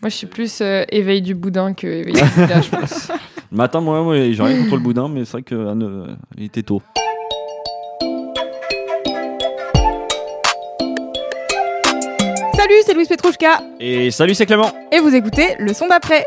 Moi, je suis plus euh, éveil du boudin que éveil du Bouddha, je pense. Le matin, moi, moi j'ai rien contre le boudin, mais c'est vrai qu'il était tôt. Salut, c'est Louise Petrouchka Et salut, c'est Clément. et vous écoutez le son d'après.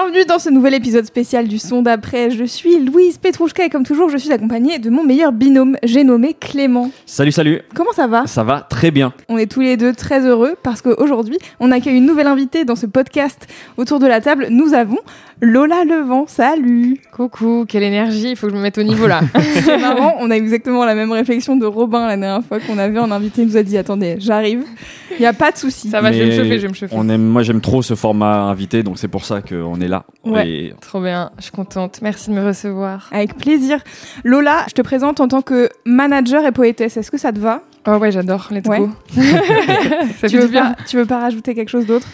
Bienvenue dans ce nouvel épisode spécial du son d'après. Je suis Louise Petrouchka et comme toujours, je suis accompagnée de mon meilleur binôme, j'ai nommé Clément. Salut, salut. Comment ça va? Ça va très bien. On est tous les deux très heureux parce qu'aujourd'hui, on accueille une nouvelle invitée dans ce podcast. Autour de la table, nous avons Lola Levent. Salut Coucou, quelle énergie, il faut que je me mette au niveau là. C'est marrant, on a exactement la même réflexion de Robin la dernière fois qu'on avait en invité. Il nous a dit Attendez, j'arrive. Il n'y a pas de souci. Ça va, je vais me chauffer, je vais me chauffer. On aime, moi, j'aime trop ce format invité, donc c'est pour ça qu'on est là. Ouais. Et Trop bien, je suis contente. Merci de me recevoir. Avec plaisir. Lola, je te présente en tant que manager et poétesse. Est-ce que ça te va? Oh ouais, j'adore, let's Ouais. go. ça tu fait veux, bien. pas, tu veux pas rajouter quelque chose d'autre?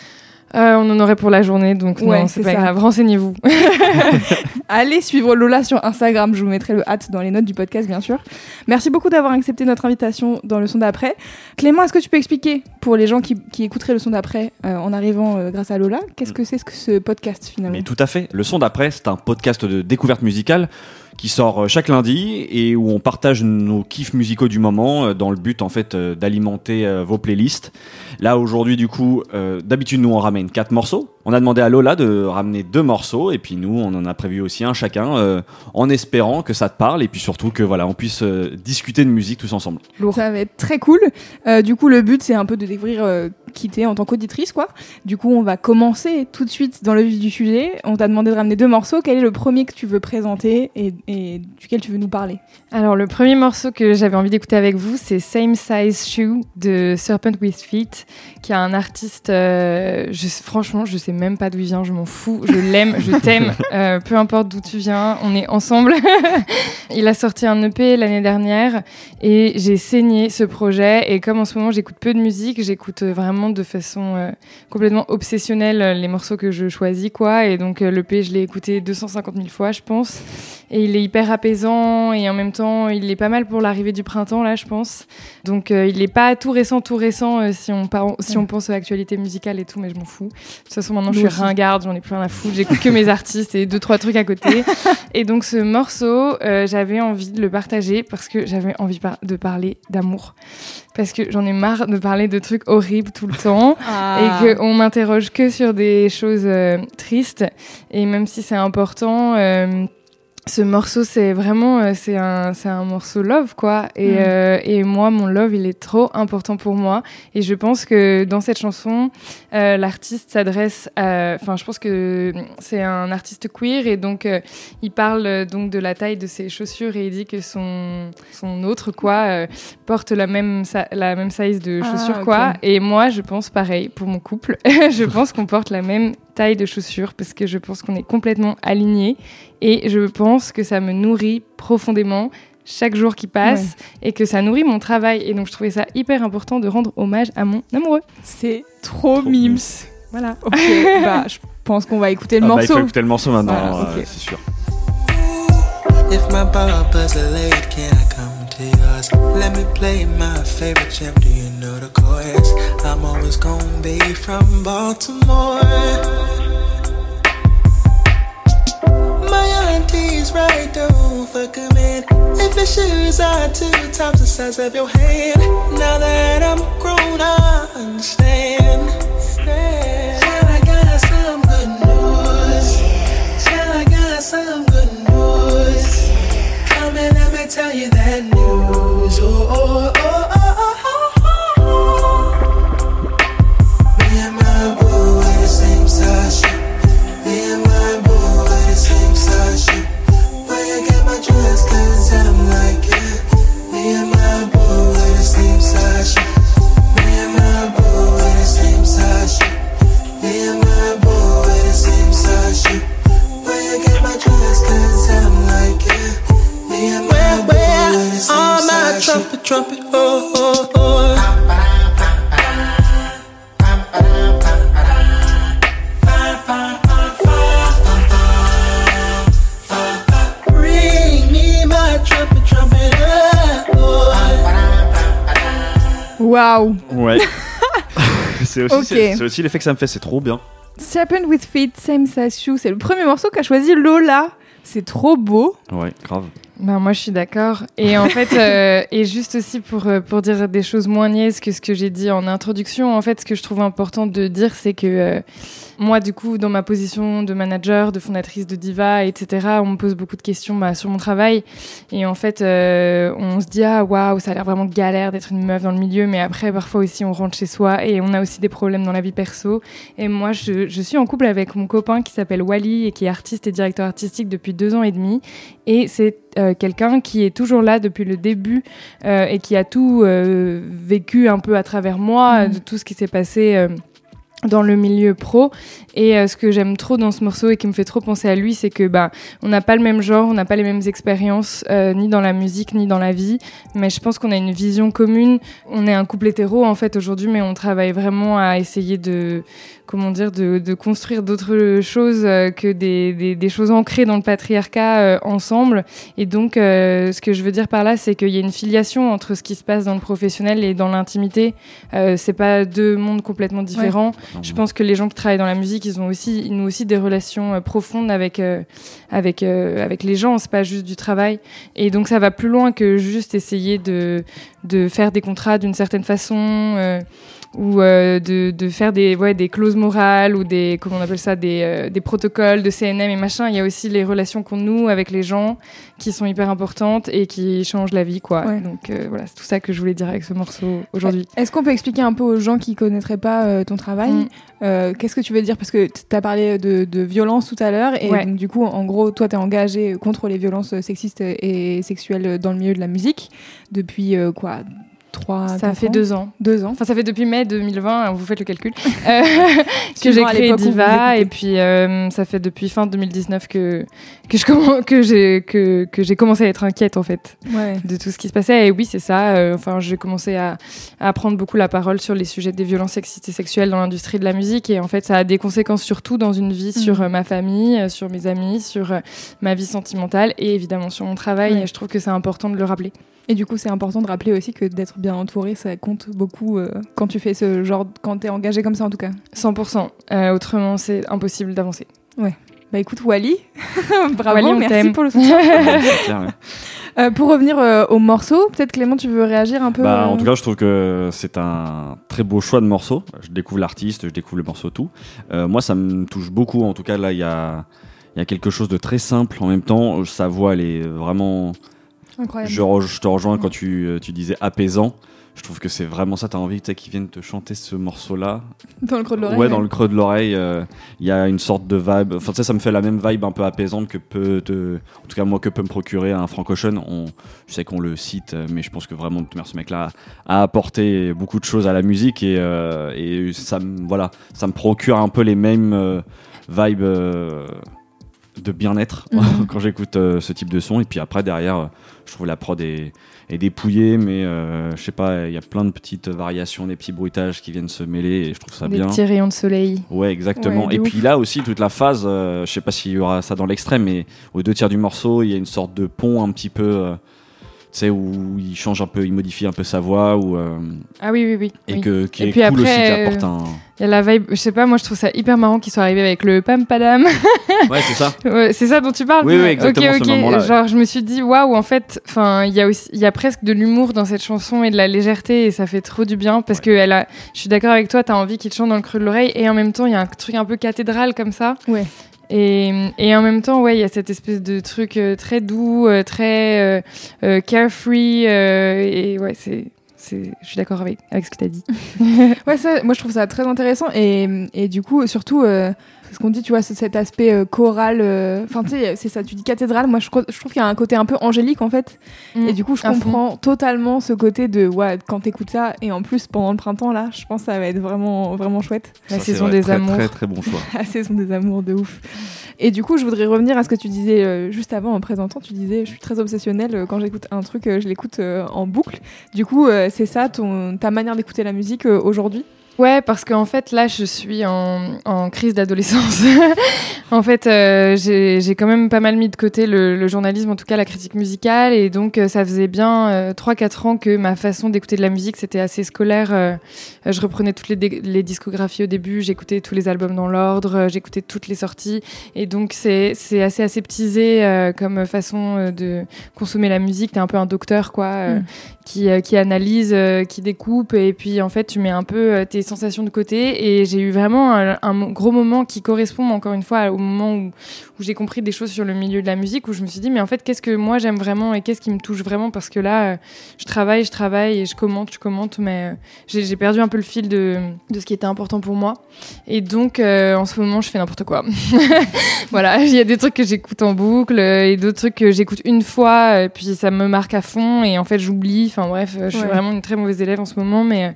Euh, on en aurait pour la journée, donc Ouais, non, c'est pas ça. grave. Renseignez-vous. Allez suivre Lola sur Instagram. Je vous mettrai le hâte dans les notes du podcast, bien sûr. Merci beaucoup d'avoir accepté notre invitation dans le son d'après. Clément, est-ce que tu peux expliquer pour les gens qui, qui écouteraient le son d'après euh, en arrivant euh, grâce à Lola, qu'est-ce que c'est ce, que ce podcast finalement? Mais tout à fait. Le son d'après, c'est un podcast de découverte musicale qui sort euh, chaque lundi et où on partage nos kiffs musicaux du moment euh, dans le but en fait euh, d'alimenter vos playlists. Là aujourd'hui du coup, d'habitude nous on ramène quatre morceaux. On a demandé à Lola de ramener deux morceaux et puis nous on en a prévu aussi un chacun euh, en espérant que ça te parle et puis surtout que voilà on puisse euh, discuter de musique tous ensemble. Ça va être très cool. Euh, du coup, le but, c'est un peu de découvrir qui t'es en tant qu'auditrice, quoi. Du coup, on va commencer tout de suite dans le vif du sujet. On t'a demandé de ramener deux morceaux. Quel est le premier que tu veux présenter et, et duquel tu veux nous parler? Alors, le premier morceau que j'avais envie d'écouter avec vous, c'est Same Size Shoe de Serpent with Feet, qui est un artiste. euh, je, franchement, je sais même pas d'où il vient, je m'en fous. Je l'aime, je t'aime, euh, peu importe d'où tu viens, on est ensemble. il a sorti un EP l'année dernière et j'ai saigné ce projet. Et comme en ce moment, j'écoute peu de musique, j'écoute euh, vraiment de façon euh, complètement obsessionnelle les morceaux que je choisis, quoi. Et donc, euh, l'EP, je l'ai écouté 250 000 fois, je pense. Et il est hyper apaisant et en même temps, il est pas mal pour l'arrivée du printemps, là, je pense. Donc, il est pas tout récent, tout récent si, on par- si on pense à l'actualité musicale et tout, mais je m'en fous. De toute façon, maintenant, je suis ringarde, j'en ai plus rien à foutre. J'écoute que mes artistes et deux, trois trucs à côté. et donc, ce morceau, euh, j'avais envie de le partager parce que j'avais envie par- de parler d'amour. Parce que j'en ai marre de parler de trucs horribles tout le temps et qu'on m'interroge que sur des choses euh, tristes. Et même si c'est important, euh, ce morceau, c'est vraiment, euh, c'est un, c'est un morceau love, quoi. Et, Mm. euh, et moi, mon love, il est trop important pour moi. Et je pense que dans cette chanson, euh, l'artiste s'adresse à, enfin, je pense que c'est un artiste queer et donc euh, il parle donc de la taille de ses chaussures et il dit que son, son autre, quoi, porte la même, la même size de Ah, chaussures, quoi. Et moi, je pense pareil pour mon couple. je pense qu'on porte la même taille de chaussures parce que je pense qu'on est complètement alignés et je pense que ça me nourrit profondément chaque jour qui passe et que ça nourrit mon travail. Et donc, je trouvais ça hyper important de rendre hommage à mon amoureux. C'est trop, Trop mimes. Voilà. Ok, bah, je pense qu'on va écouter le Ah bah, il morceau. faut écouter le morceau maintenant, Voilà, euh, c'est sûr. Yours? Let me play my favorite. Do you know the chorus? I'm always gonna be from Baltimore. My auntie's right, don't fuck in. If your shoes are two times the size of your hand, now that I'm grown, I understand. Well, I got some good news. Well, I got some good news. Come and let me tell you that news. Oh, oh, Waouh Ouais. c'est aussi, Ok. c'est- c'est aussi l'effet que ça me fait, c'est trop bien. Serpent with Feet, Same Size Shoe, c'est le premier morceau qu'a choisi Lola. C'est trop beau. Ouais, grave. Ben, moi, je suis d'accord. Et en fait, euh, et juste aussi pour, euh, pour dire des choses moins niaises que ce que j'ai dit en introduction, en fait, ce que je trouve important de dire, c'est que euh, moi, du coup, dans ma position de manager, de fondatrice de Diva, etc., on me pose beaucoup de questions bah, sur mon travail. Et en fait, euh, on se dit, ah, waouh, ça a l'air vraiment galère d'être une meuf dans le milieu. Mais après, parfois aussi, on rentre chez soi et on a aussi des problèmes dans la vie perso. Et moi, je, je suis en couple avec mon copain qui s'appelle Wally et qui est artiste et directeur artistique depuis deux ans et demi. Et c'est quelqu'un qui est toujours là depuis le début euh, et qui a tout euh, vécu un peu à travers moi, Mhm. de tout ce qui s'est passé. euh, dans le milieu pro et euh, ce que j'aime trop dans ce morceau et qui me fait trop penser à lui c'est que bah on n'a pas le même genre on n'a pas les mêmes expériences euh, ni dans la musique ni dans la vie mais je pense qu'on a une vision commune on est un couple hétéro en fait aujourd'hui mais on travaille vraiment à essayer de comment dire de, de construire d'autres choses euh, que des, des, des choses ancrées dans le patriarcat euh, ensemble et donc euh, ce que je veux dire par là c'est qu'il y a une filiation entre ce qui se passe dans le professionnel et dans l'intimité euh, c'est pas deux mondes complètement différents je pense que les gens qui travaillent dans la musique, ils ont aussi, ils ont aussi des relations profondes avec euh, avec euh, avec les gens. C'est pas juste du travail. Et donc ça va plus loin que juste essayer de de faire des contrats d'une certaine façon. euh, ou euh, de, de faire des, ouais, des clauses morales ou des, comment on appelle ça, des, euh, des protocoles de CNM et machin. Il y a aussi les relations qu'on noue avec les gens qui sont hyper importantes et qui changent la vie, quoi. Ouais. Donc euh, voilà, c'est tout ça que je voulais dire avec ce morceau aujourd'hui. Est-ce qu'on peut expliquer un peu aux gens qui connaîtraient pas euh, ton travail Mm. Qu'est-ce que tu veux dire? Parce que tu as parlé de, de violence tout à l'heure et Ouais. donc, du coup, en gros, toi, tu es engagé contre les violences sexistes et sexuelles dans le milieu de la musique depuis quoi Trois, Ça fait ans deux ans. Deux ans. Enfin, ça fait depuis mai 2020, vous faites le calcul, euh, que j'ai créé Diva. Et puis, euh, ça fait depuis fin 2019 que, que, je commen- que, j'ai, que, que j'ai commencé à être inquiète, en fait, Ouais. de tout ce qui se passait. Et oui, c'est ça. euh, enfin, j'ai commencé à, à prendre beaucoup la parole sur les sujets des violences sexistes et sexuelles dans l'industrie de la musique. Et en fait, ça a des conséquences surtout dans une vie sur euh, ma famille, sur mes amis, sur ma vie sentimentale et évidemment sur mon travail. Ouais. Et je trouve que c'est important de le rappeler. Et du coup, c'est important de rappeler aussi que d'être bien entouré, ça compte beaucoup euh, quand tu fais ce genre, quand tu es engagé comme ça en tout cas. 100%. Euh, autrement, c'est impossible d'avancer. Bah écoute, Wally, bravo, Wally, on merci t'aime. pour le soutien. Ouais. Euh, pour revenir euh, au morceau, peut-être Clément, tu veux réagir un peu Bah, en tout cas, je trouve que c'est un très beau choix de morceau. Je découvre l'artiste, je découvre le morceau tout. Euh, moi, ça me touche beaucoup. En tout cas, là, il y a, il y a quelque chose de très simple. En même temps, sa voix, elle est vraiment. Incroyable. Je, te rejoins quand tu, euh, tu disais apaisant. Je trouve que c'est vraiment ça. T'as envie qu'ils viennent te chanter ce morceau-là. Dans le creux de l'oreille. Ouais, dans le creux de l'oreille, euh, il y a une sorte de vibe. Enfin, tu sais, ça me fait la même vibe un peu apaisante que peut te, en tout cas moi, que peut me procurer un francochon. On, je sais qu'on le cite, euh, mais je pense que vraiment, ce mec-là a apporté beaucoup de choses à la musique et, euh, et ça me, voilà, ça me procure un peu les mêmes euh, vibes de bien-être Mhm. quand j'écoute euh, ce type de son. Et puis après, derrière, euh, je trouve la prod est, est dépouillée, mais euh, je sais pas, il y a plein de petites variations, des petits bruitages qui viennent se mêler et je trouve ça Des bien. petits rayons de soleil. Ouais, exactement. Ouais, et ouf. puis là aussi, toute la phase, je sais pas s'il y aura ça dans l'extrême, mais aux deux tiers du morceau, il y a une sorte de pont un petit peu, sais, où il change un peu, il modifie un peu sa voix, ou, euh, Ah oui, oui, oui. et oui. que, qui Et est puis cool après, aussi, qui euh, apporte un. Il y a la vibe, je sais pas, moi je trouve ça hyper marrant qu'ils soient arrivés avec le pam padam. Ouais, c'est ça. Ouais, c'est ça dont tu parles Oui, oui, exactement, Ok, ce ok. ouais. Genre, je me suis dit, waouh, en fait, enfin, il y a aussi, il y a presque de l'humour dans cette chanson et de la légèreté et ça fait trop du bien parce que elle a, je suis d'accord avec toi, t'as envie qu'il te chante dans le creux de l'oreille et en même temps, il y a un truc un peu cathédral comme ça. Ouais. Et, et en même temps, ouais, il y a cette espèce de truc euh, très doux, euh, très euh, carefree et ouais, c'est, c'est, je suis d'accord avec, avec ce que t'as dit. Ouais, ça, moi je trouve ça très intéressant et, et du coup, surtout, ce qu'on dit, tu vois, cet aspect euh, choral. euh, Enfin, tu sais, c'est ça, tu dis cathédrale. Moi, je, trouve qu'il y a un côté un peu angélique, en fait. Mm. Et du coup, je fond. comprends totalement ce côté de, ouais, quand t'écoutes ça, et en plus, pendant le printemps, là, je pense que ça va être vraiment, vraiment chouette. La Ça, saison vrai, des très, amours. Très très bon choix. La saison des amours de ouf. Et du coup, je voudrais revenir à ce que tu disais euh, juste avant en présentant. Tu disais, je suis très obsessionnelle euh, quand j'écoute un truc, je l'écoute euh, en boucle. Du coup, euh, c'est ça ton, ta manière d'écouter la musique euh, aujourd'hui? Ouais, parce qu'en fait, là, je suis en, crise d'adolescence. en fait, euh, j'ai quand même pas mal mis de côté le, journalisme, en tout cas la critique musicale, et donc euh, ça faisait bien euh, 3-4 ans que ma façon d'écouter de la musique, c'était assez scolaire. Euh, je reprenais toutes les, discographies au début, j'écoutais tous les albums dans l'ordre, j'écoutais toutes les sorties, et donc c'est assez aseptisé comme façon de consommer la musique. T'es un peu un docteur, quoi. Mm. Qui, euh, qui analyse, euh, qui découpe, et puis en fait tu mets un peu euh, tes sensations de côté. Et j'ai eu vraiment un, gros moment qui correspond encore une fois au moment où, où j'ai compris des choses sur le milieu de la musique, où je me suis dit mais en fait qu'est-ce que moi j'aime vraiment et qu'est-ce qui me touche vraiment? Parce que là euh, je travaille, je travaille et je commente, je commente, mais euh, j'ai perdu un peu le fil de, de ce qui était important pour moi. Et donc euh, en ce moment je fais n'importe quoi. voilà, il y a des trucs que j'écoute en boucle euh, et d'autres trucs que j'écoute une fois, et puis ça me marque à fond et en fait j'oublie. Enfin bref, je suis Ouais. vraiment une très mauvaise élève en ce moment, mais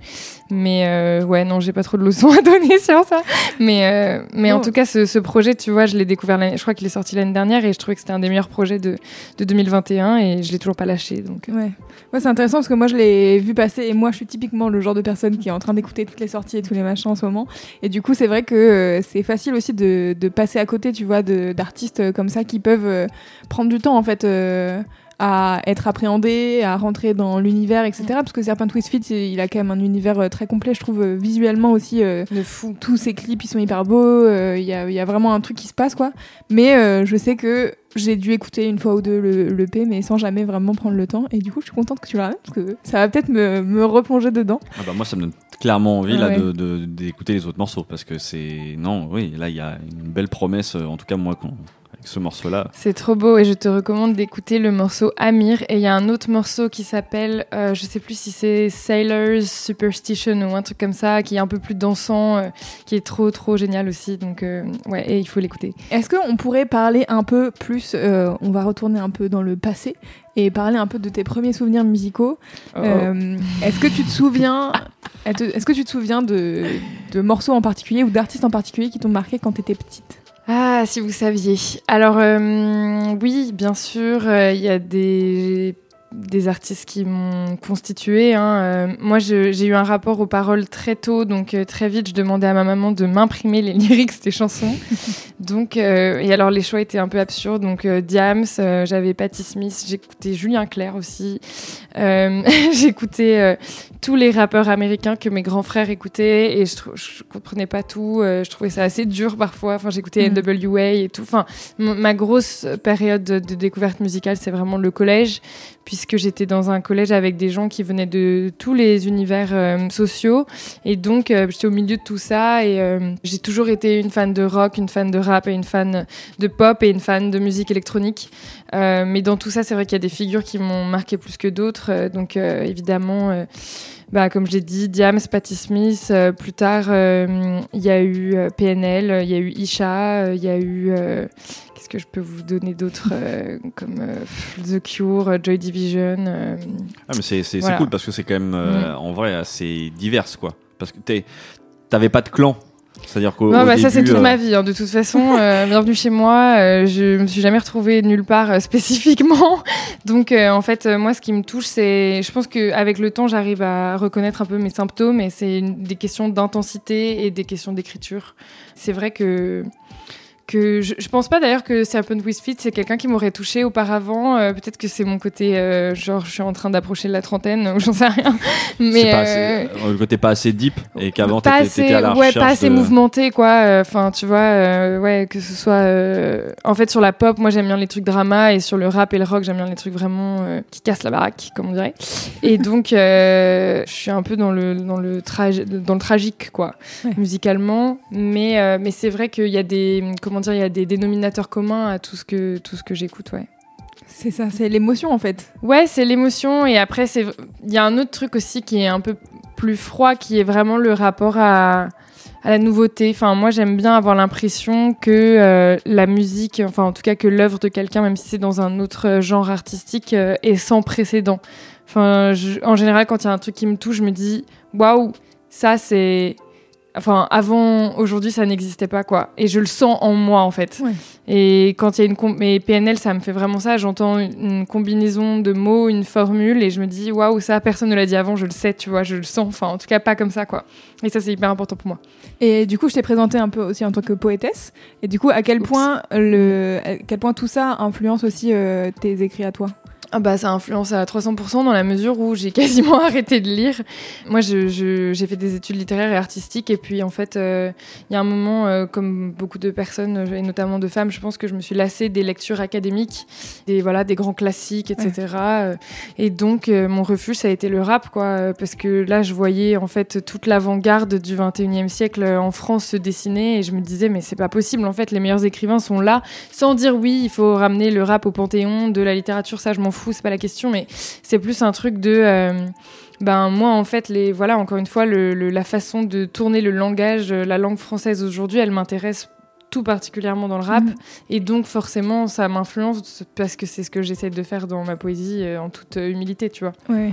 mais euh, ouais non, j'ai pas trop de leçons à donner sur ça. Mais euh, mais en tout cas, ce, ce projet, tu vois, je l'ai découvert, je crois qu'il est sorti l'année dernière et je trouvais que c'était un des meilleurs projets de de 2021 et je l'ai toujours pas lâché. Donc euh, Ouais. Ouais, c'est intéressant parce que moi je l'ai vu passer et moi je suis typiquement le genre de personne qui est en train d'écouter toutes les sorties et tous les machins en ce moment. Et du coup, c'est vrai que euh, c'est facile aussi de, de passer à côté, tu vois, d'artistes euh, comme ça qui peuvent prendre du temps en fait. euh, à être appréhendés, à rentrer dans l'univers, etc. Parce que Serpent Twist Fit, il a quand même un univers euh, très complet, je trouve, euh, visuellement aussi. euh, de fou. tous ces clips ils sont hyper beaux, euh, il y, a, il y a vraiment un truc qui se passe quoi. Mais euh, je sais que j'ai dû écouter une fois ou deux le, le P, mais sans jamais vraiment prendre le temps. Et du coup, je suis contente que tu le ramènes parce que ça va peut-être me, me replonger dedans. Ah bah moi, ça me donne clairement envie là ouais. de- de- d'écouter les autres morceaux parce que c'est non, oui, là il y a une belle promesse. En tout cas, moi, quand, avec ce morceau-là, C'est trop beau et je te recommande d'écouter le morceau Amir. Et il y a un autre morceau qui s'appelle, euh, je sais plus si c'est Sailor's Superstition ou un truc comme ça, qui est un peu plus dansant, euh, qui est trop trop génial aussi. Donc euh, ouais, et il faut l'écouter. Est-ce qu'on pourrait parler un peu plus, euh, on va retourner un peu dans le passé et parler un peu de tes premiers souvenirs musicaux Oh. Euh, Est-ce que tu te souviens, est-ce que tu te souviens de, de morceaux en particulier ou d'artistes en particulier qui t'ont marqué quand t'étais petite? Ah, si vous saviez. Alors, euh, oui, bien sûr, euh, il y a des, des artistes qui m'ont constitué. hein. Euh, moi, j'ai eu un rapport aux paroles très tôt, donc euh, très vite, je demandais à ma maman de m'imprimer les lyrics des chansons. donc, euh, et alors, les choix étaient un peu absurdes. Donc, euh, Diams, j'avais Patti Smith, j'écoutais Julien Clerc aussi. J'écoutais tous les rappeurs américains que mes grands frères écoutaient et je, je comprenais pas tout. je trouvais ça assez dur parfois. Enfin, j'écoutais Mm. NWA et tout. Enfin, ma grosse période de, de découverte musicale, c'est vraiment le collège, puisque j'étais dans un collège avec des gens qui venaient de tous les univers euh, sociaux et donc euh, j'étais au milieu de tout ça et euh, j'ai toujours été une fan de rock, une fan de rap et une fan de pop et une fan de musique électronique. Mais dans tout ça, c'est vrai qu'il y a des figures qui m'ont marqué plus que d'autres. Donc évidemment, bah, comme je l'ai dit, Diams, Patti Smith. euh, plus tard, euh, il y a eu euh, PNL, il y a eu Isha, il y a eu... Qu'est-ce que je peux vous donner d'autres comme The Cure, Joy Division ah, mais c'est Voilà. cool parce que c'est quand même euh, en vrai assez divers quoi. Parce que t'es- t'avais pas de clan, c'est-à-dire qu'au Non, bah, ça c'est toute euh, ma vie. hein. De toute façon, euh, bienvenue chez moi. euh, je me suis jamais retrouvée nulle part euh, spécifiquement. Donc, euh, en fait, euh, moi, ce qui me touche, c'est, je pense qu'avec le temps, j'arrive à reconnaître un peu mes symptômes, et c'est une- des questions d'intensité et des questions d'écriture. C'est vrai que que je, je pense pas d'ailleurs que Serpent with Feet c'est quelqu'un qui m'aurait touché auparavant. Euh, Peut-être que c'est mon côté euh, genre je suis en train d'approcher de la trentaine ou j'en sais rien. Mais c'est pas euh, assez, euh, le côté pas assez deep et qu'avant pas t'étais à la ouais, pas assez de- mouvementé quoi enfin tu vois euh, ouais que ce soit euh, en fait sur la pop moi j'aime bien les trucs drama et sur le rap et le rock j'aime bien les trucs vraiment euh, qui cassent la baraque comme on dirait et donc euh, je suis un peu dans le dans le tragi- dans le tragique quoi Ouais. musicalement mais euh, mais c'est vrai qu'il y a des comment dire il y a des dénominateurs communs à tout ce que tout ce que j'écoute ouais C'est ça, c'est l'émotion en fait. Ouais, c'est l'émotion et après c'est il y a un autre truc aussi qui est un peu plus froid qui est vraiment le rapport à à la nouveauté. Enfin, moi, j'aime bien avoir l'impression que euh, la musique, enfin, en tout cas, que l'œuvre de quelqu'un, même si c'est dans un autre euh, genre artistique, euh, est sans précédent. Enfin, je- en général, quand il y a un truc qui me touche, je me dis, waouh, ça, c'est. Enfin, avant, aujourd'hui, ça n'existait pas, quoi. Et je le sens en moi, en fait. Ouais. Et quand il y a une. com- Mais PNL, ça me fait vraiment ça. J'entends une combinaison de mots, une formule, et je me dis, waouh, ça, personne ne l'a dit avant, je le sais, tu vois, je le sens. Enfin, en tout cas, pas comme ça, quoi. Et ça, c'est hyper important pour moi. Et du coup, je t'ai présenté un peu aussi en tant que poétesse. Et du coup, à quel Oups. point le, à quel point tout ça influence aussi euh, tes écrits à toi? Ah bah ça influence à 300% dans la mesure où j'ai quasiment arrêté de lire. Moi j'ai fait des études littéraires et artistiques et puis en fait euh, il y a un moment euh, comme beaucoup de personnes et notamment de femmes je pense que je me suis lassée des lectures académiques, des, voilà, des grands classiques etc. Et donc euh, mon refuge ça a été le rap quoi parce que là je voyais en fait toute l'avant-garde du 21e siècle en France se dessiner et je me disais mais c'est pas possible en fait les meilleurs écrivains sont là sans dire oui, il faut ramener le rap au panthéon de la littérature, ça je m'en fous, c'est pas la question, mais c'est plus un truc de. euh, ben moi en fait les voilà encore une fois le, le- la façon de tourner le langage euh, la langue française aujourd'hui elle m'intéresse tout particulièrement dans le rap Mhm. et donc forcément ça m'influence parce que c'est ce que j'essaie de faire dans ma poésie euh, en toute euh, humilité tu vois Ouais.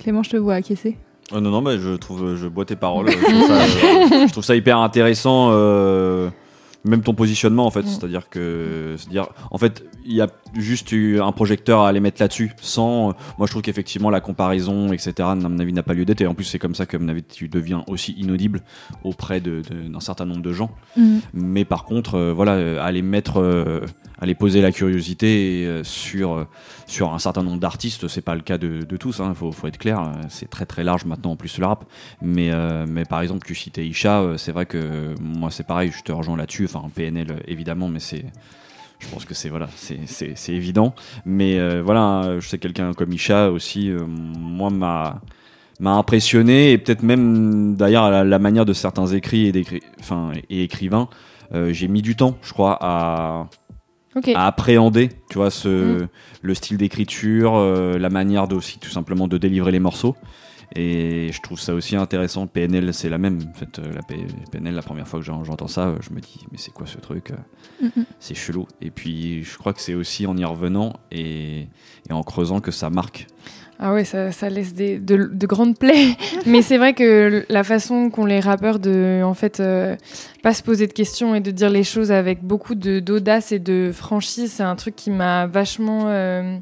Clément, je te vois acquiescer. Non, non, mais je trouve, je bois tes paroles. je, trouve ça, euh, je trouve ça hyper intéressant. Même ton positionnement, en fait. Mm. C'est-à-dire que, c'est-à-dire, en fait, il y a juste eu un projecteur à aller mettre là-dessus. Sans, moi, je trouve qu'effectivement, la comparaison, etc., à mon avis, n'a pas lieu d'être. Et en plus, c'est comme ça que, à mon avis, tu deviens aussi inaudible auprès de- de- d'un certain nombre de gens. Mais par contre, euh, voilà, euh, aller mettre, euh, aller poser la curiosité sur sur un certain nombre d'artistes, c'est pas le cas de, de tous. Il faut, faut être clair. C'est très très large maintenant en plus le rap. Mais mais par exemple, tu citais Isha. C'est vrai que moi c'est pareil. Je te rejoins là-dessus. Enfin PNL euh, évidemment, mais c'est je pense que c'est voilà, c'est- évident. Mais euh, voilà, je sais quelqu'un comme Isha aussi. euh, moi m'a m'a impressionné et peut-être même d'ailleurs la, la manière de certains écrits et, d'écri- enfin, et écrivains euh, j'ai mis du temps je crois à, à appréhender tu vois ce Mm. le style d'écriture la manière de aussi tout simplement de délivrer les morceaux et je trouve ça aussi intéressant PNL c'est la même en fait euh, la PNL la première fois que j'en- j'entends ça euh, je me dis mais c'est quoi ce truc euh, Mhm. c'est chelou et puis je crois que c'est aussi en y revenant et, et en creusant que ça marque Ah ouais, ça, ça laisse des, de, de grandes plaies. Mais c'est vrai que la façon qu'ont les rappeurs de, en fait, euh, pas se poser de questions et de dire les choses avec beaucoup d'audace et de franchise, c'est un truc qui m'a vachement euh,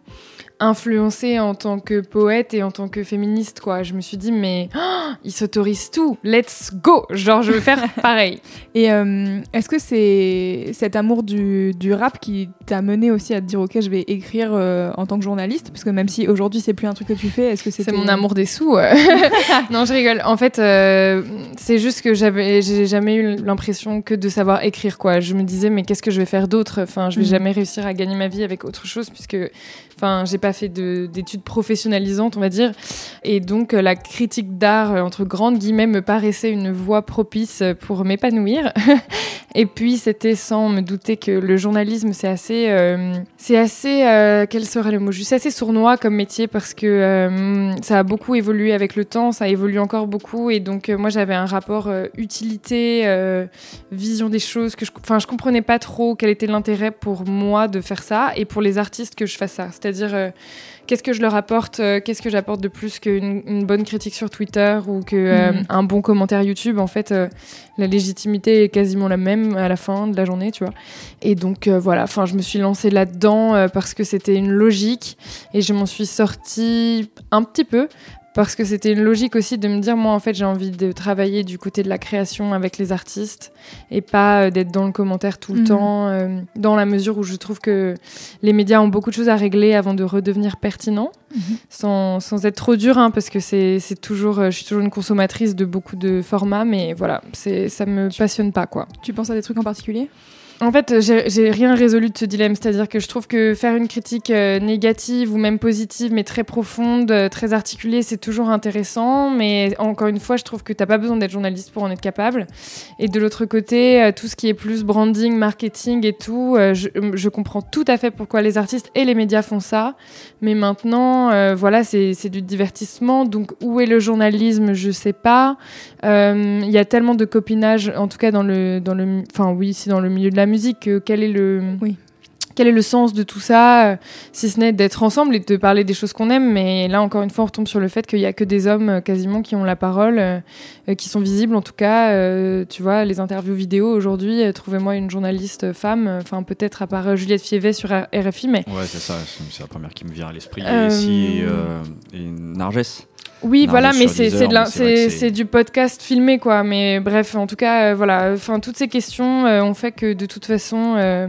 influencée en tant que poète et en tant que féministe, quoi. Je me suis dit, mais oh, ils s'autorisent tout. Let's go. Genre, je veux faire pareil. Et euh, est-ce que c'est cet amour du, du rap qui t'a mené aussi à te dire ok je vais écrire euh, en tant que journaliste? Parce que même si aujourd'hui c'est plus un truc que tu fais est-ce que C'est c'était mon amour des sous. euh. non, je rigole. En fait, c'est juste que j'avais, j'ai jamais eu l'impression que de savoir écrire, quoi. Je me disais, mais qu'est-ce que je vais faire d'autre? Enfin, je vais Mhm. jamais réussir à gagner ma vie avec autre chose, puisque, enfin, j'ai pas fait de- d'études professionnalisantes, on va dire. Et donc, euh, la critique d'art, euh, entre grandes guillemets, me paraissait une voie propice pour m'épanouir. Et puis, c'était sans me douter que le journalisme, c'est assez, euh, c'est assez, euh, quel serait le mot juste, assez sournois comme métier parce que euh, ça a beaucoup évolué avec le temps, ça évolue encore beaucoup, et donc euh, moi j'avais un rapport euh, utilité, euh, vision des choses que je, enfin, je comprenais pas trop quel était l'intérêt pour moi de faire ça et pour les artistes que je fasse ça, c'est-à-dire euh, qu'est-ce que je leur apporte, euh, qu'est-ce que j'apporte de plus qu'une une bonne critique sur Twitter ou que Mhm. un bon commentaire YouTube. En fait, euh, la légitimité est quasiment la même à la fin de la journée, tu vois. Et donc voilà, enfin, je me suis lancée là-dedans parce que c'était une logique et je m'en suis sortie un petit peu. Parce que c'était une logique aussi de me dire, moi, en fait, j'ai envie de travailler du côté de la création avec les artistes et pas euh, d'être dans le commentaire tout le Mhm. temps, euh, dans la mesure où je trouve que les médias ont beaucoup de choses à régler avant de redevenir pertinents, Mhm. sans, sans être trop dur, hein, parce que c'est c'est toujours, euh, je suis toujours une consommatrice de beaucoup de formats, mais voilà, c'est ça me passionne pas, quoi. tu penses à des trucs en particulier? En fait, j'ai rien résolu de ce dilemme. C'est-à-dire que je trouve que faire une critique euh, négative ou même positive, mais très profonde, euh, très articulée, c'est toujours intéressant. Mais encore une fois, je trouve que t'as pas besoin d'être journaliste pour en être capable. Et de l'autre côté, euh, tout ce qui est plus branding, marketing et tout, je, comprends tout à fait pourquoi les artistes et les médias font ça. Mais maintenant, voilà, c'est du divertissement. Donc, où est le journalisme? Je sais pas. Il y a tellement de copinage, en tout cas dans le, dans le, enfin oui, c'est dans le milieu de la musique. que quel est le, Oui. quel est le sens de tout ça, euh, si ce n'est d'être ensemble et de parler des choses qu'on aime. Mais là, encore une fois, on retombe sur le fait qu'il y a que des hommes euh, quasiment qui ont la parole, euh, euh, qui sont visibles. En tout cas, euh, tu vois, les interviews vidéo aujourd'hui. euh, Trouvez-moi une journaliste femme. euh, Enfin, peut-être à part euh, Juliette Fievet sur R- RFI, mais Ouais, c'est ça, c'est c'est la première qui me vient à l'esprit. Euh, Et si, euh, et Narges. Oui, Non, voilà, mais c'est du podcast filmé, quoi. Mais bref, en tout cas, euh, voilà. Enfin, toutes ces questions euh, ont fait que de toute façon, euh,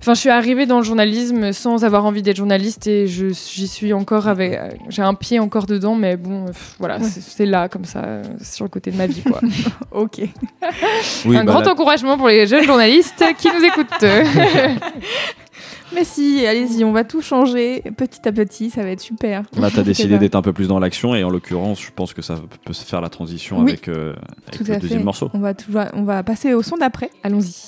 enfin, je suis arrivée dans le journalisme sans avoir envie d'être journaliste et je j'y suis encore avec, j'ai un pied encore dedans, mais bon, pff, voilà, Ouais. c'est là comme ça, sur le côté de ma vie, quoi. Ok. Oui, un bah, grand là- encouragement pour les jeunes journalistes qui nous écoutent. Mais si, allez-y, on va tout changer petit à petit, ça va être super. Là, t'as décidé d'être un peu plus dans l'action et en l'occurrence, je pense que ça peut se faire la transition Oui. avec, euh, avec le deuxième fait. morceau. On va, tout- on va passer au son d'après. Allons-y.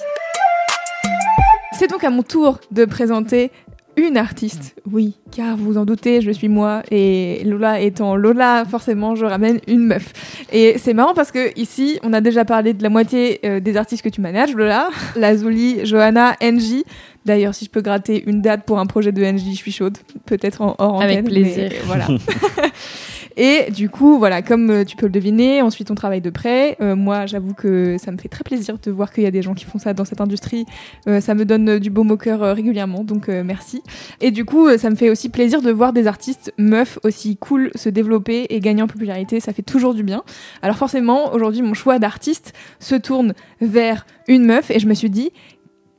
C'est donc à mon tour de présenter une artiste. Oui, car vous en doutez, je suis moi et Lola étant Lola, forcément, je ramène une meuf. Et c'est marrant parce que ici, on a déjà parlé de la moitié euh, des artistes que tu manages, Lola, Lazuli, Johanna, NJ. D'ailleurs, si je peux gratter une date pour un projet de NJ, je suis chaude. Peut-être en hors Avec antenne, plaisir. mais Voilà. Et du coup, voilà, comme euh, tu peux le deviner, ensuite on travaille de près. Euh, moi, j'avoue que ça me fait très plaisir de voir qu'il y a des gens qui font ça dans cette industrie. Euh, ça me donne euh, du baume au cœur euh, régulièrement, donc euh, merci. Et du coup, euh, ça me fait aussi plaisir de voir des artistes meufs aussi cool se développer et gagner en popularité. Ça fait toujours du bien. Alors forcément, aujourd'hui, mon choix d'artiste se tourne vers une meuf et je me suis dit,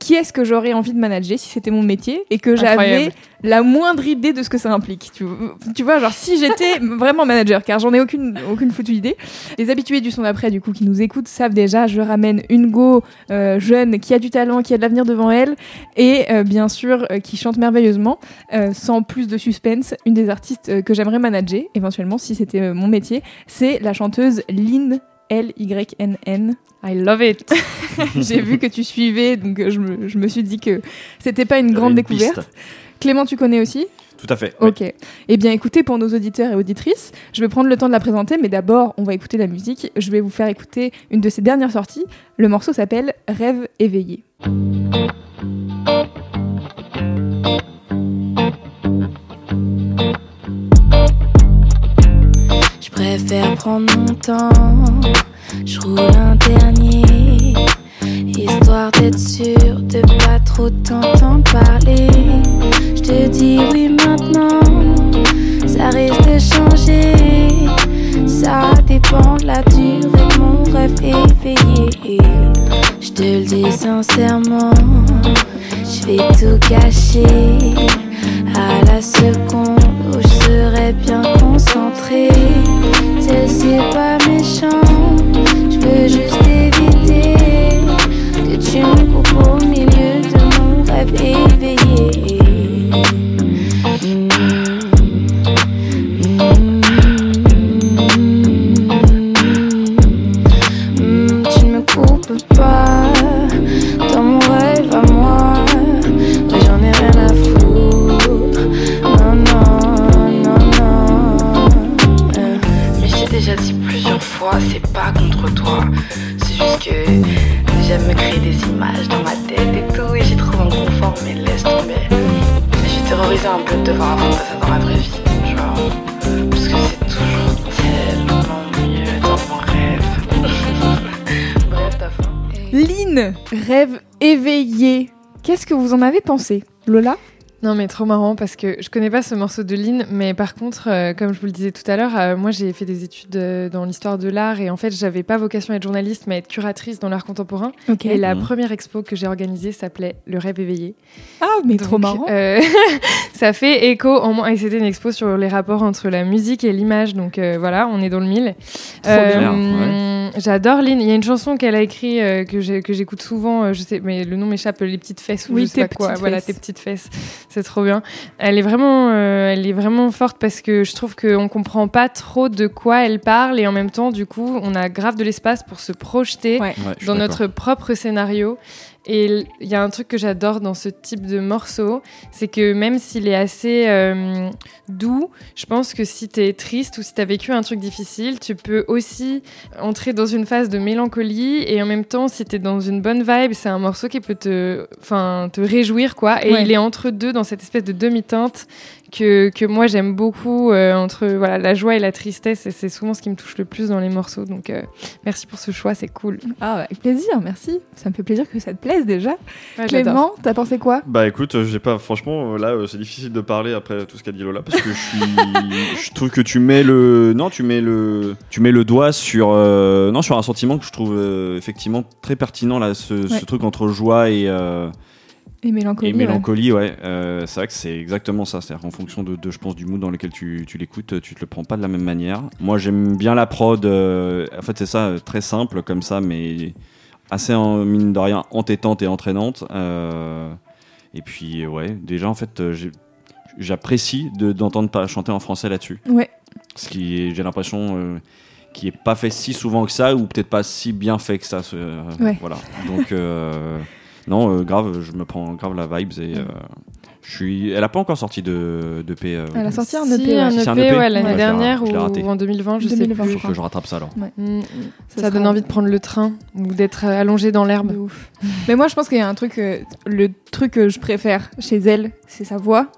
qui est-ce que j'aurais envie de manager si c'était mon métier et que j'avais la moindre idée de ce que ça implique. Tu, tu vois, genre si j'étais vraiment manager, car j'en ai aucune, aucune foutue idée. Les habitués du son d'après, du coup, qui nous écoutent, savent déjà, je ramène une go euh, jeune qui a du talent, qui a de l'avenir devant elle, et euh, bien sûr, euh, qui chante merveilleusement, sans plus de suspense. Une des artistes que j'aimerais manager, éventuellement, si c'était mon métier, c'est la chanteuse Lynn. L-Y-N-N. I love it. J'ai vu que tu suivais, donc euh, je me, je me suis dit que c'était pas une grande une découverte. piste. Clément, tu connais aussi? Tout à fait. oui. Ok. Eh bien, écoutez, pour nos auditeurs et auditrices, je vais prendre le temps de la présenter, mais d'abord, on va écouter la musique. Je vais vous faire écouter une de ses dernières sorties. Le morceau s'appelle Rêve éveillé. Préfère prendre mon temps. Je roule un dernier. Histoire d'être sûr de pas trop t'entendre parler. Je te dis oui maintenant. Ça risque de changer. Ça dépend de la durée de mon rêve éveillé. Je te le dis sincèrement. Je vais tout cacher. À la seconde où je serai bien concentré. C'est pas méchant. Je veux juste éviter que tu me coupes au milieu de mon rêve éveillé. En avez pensé Lola? Non, mais trop marrant parce que je connais pas ce morceau de Lynn, mais par contre, euh, comme je vous le disais tout à l'heure, euh, moi j'ai fait des études euh, dans l'histoire de l'art et en fait, j'avais pas vocation à être journaliste, mais à être curatrice dans l'art contemporain. Et la Mhm. première expo que j'ai organisée s'appelait Le rêve éveillé. Ah, mais trop marrant. euh, ça fait écho en moi. Et c'était une expo sur les rapports entre la musique et l'image. Donc euh, voilà, on est dans le mille. bien, J'adore Lynn. Il y a une chanson qu'elle a écrite euh, que j'écoute souvent. euh, je sais, mais le nom m'échappe. Les petites fesses ou Oui, je sais tes pas quoi. Voilà, tes petites fesses. C'est trop bien. Elle est vraiment, euh, elle est vraiment forte parce que je trouve qu'on comprend pas trop de quoi elle parle et en même temps, du coup, on a grave de l'espace pour se projeter Ouais. Ouais, dans notre propre scénario. Et il y a un truc que j'adore dans ce type de morceau, c'est que même s'il est assez euh, doux, je pense que si tu es triste ou si tu as vécu un truc difficile, tu peux aussi entrer dans une phase de mélancolie et en même temps, si tu es dans une bonne vibe, c'est un morceau qui peut te, enfin, te réjouir quoi. Et Ouais. il est entre deux dans cette espèce de demi-teinte que, que moi j'aime beaucoup euh, entre voilà, la joie et la tristesse et c'est souvent ce qui me touche le plus dans les morceaux. Donc euh, merci pour ce choix, c'est cool. Ah, avec plaisir, merci. Ça me fait plaisir que ça te plaise déjà. Ouais. Clément, t'as pensé quoi? Bah écoute, euh, j'ai pas franchement là euh, c'est difficile de parler après tout ce qu'a dit Lola parce que je suis je trouve que tu mets le non, tu mets le tu mets le doigt sur euh, non, sur un sentiment que je trouve euh, effectivement très pertinent là ce, ce truc entre joie et euh, Et mélancolie. et mélancolie, ouais. Euh, c'est vrai que c'est exactement ça. C'est-à-dire qu'en fonction de, de, je pense, du mood dans lequel tu, tu l'écoutes, tu te le prends pas de la même manière. Moi, j'aime bien la prod. euh, en fait, c'est ça, euh, très simple comme ça, mais assez, en, mine de rien, entêtante et entraînante. Euh, et puis, ouais, déjà, en fait, j'apprécie de- d'entendre pas chanter en français là-dessus. Ouais. Ce qui j'ai l'impression, qui est pas fait si souvent que ça, ou peut-être pas si bien fait que ça. ce- euh, Ouais. Voilà. Donc, euh, non, euh, grave, je me prends grave la vibes et. euh, je suis... Elle a pas encore sorti de, de P. euh, Elle a sorti un Si, EP. ouais. un Si, c'est un EP, ouais, l'année Ouais, dernière ou, en 2020, je 2020, sais je plus. faut que je rattrape ça alors. Mm, Ça Ça, donne envie de prendre le train ou d'être allongé dans l'herbe. Mais moi, je pense qu'il y a un truc, euh, le truc que je préfère chez elle, c'est sa voix.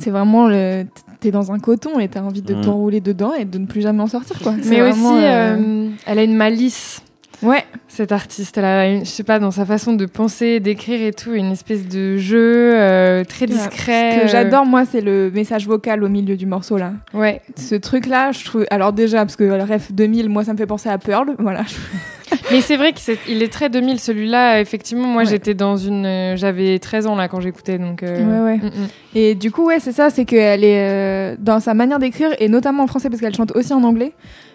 C'est vraiment le. T'es dans un coton et t'as envie de Mm. t'enrouler dedans et de ne plus jamais en sortir, quoi. Mais aussi, euh, euh, elle a une malice, Ouais, cette artiste. Elle a, je sais pas, dans sa façon de penser, d'écrire et tout, une espèce de jeu euh, très discret. Ce que euh, j'adore, moi, c'est le message vocal au milieu du morceau, là. Ouais. Ce truc-là, je trouve. Alors, déjà, parce que le ref 2000, moi, ça me fait penser à Pearl. Voilà. Mais c'est vrai qu'il est très 2000 celui-là. Effectivement, moi Ouais. j'étais dans une. euh, J'avais 13 ans là quand j'écoutais. Donc, euh, Ouais, ouais. mm, mm. Et du coup, ouais, c'est ça, c'est qu'elle est euh, dans sa manière d'écrire, et notamment en français, parce qu'elle chante aussi en anglais.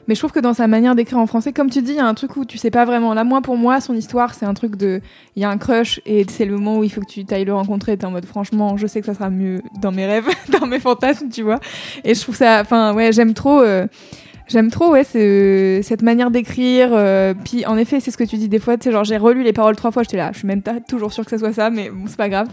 Mais je trouve que dans sa manière d'écrire en français, comme tu dis, il y a un truc où tu sais pas vraiment. Là, moi, pour moi, son histoire, c'est un truc de. Il y a un crush, et c'est le moment où il faut que tu ailles le rencontrer. T'es en mode, franchement, je sais que ça sera mieux dans mes rêves, dans mes fantasmes, tu vois. Et je trouve ça. Enfin, ouais, j'aime trop. euh, J'aime trop, ouais, ce- cette manière d'écrire. euh, puis, en effet, c'est ce que tu dis des fois. Tu sais, genre, j'ai relu les paroles trois fois, j'étais là. Je suis même pas toujours sûre que ça soit ça, mais bon, c'est pas grave.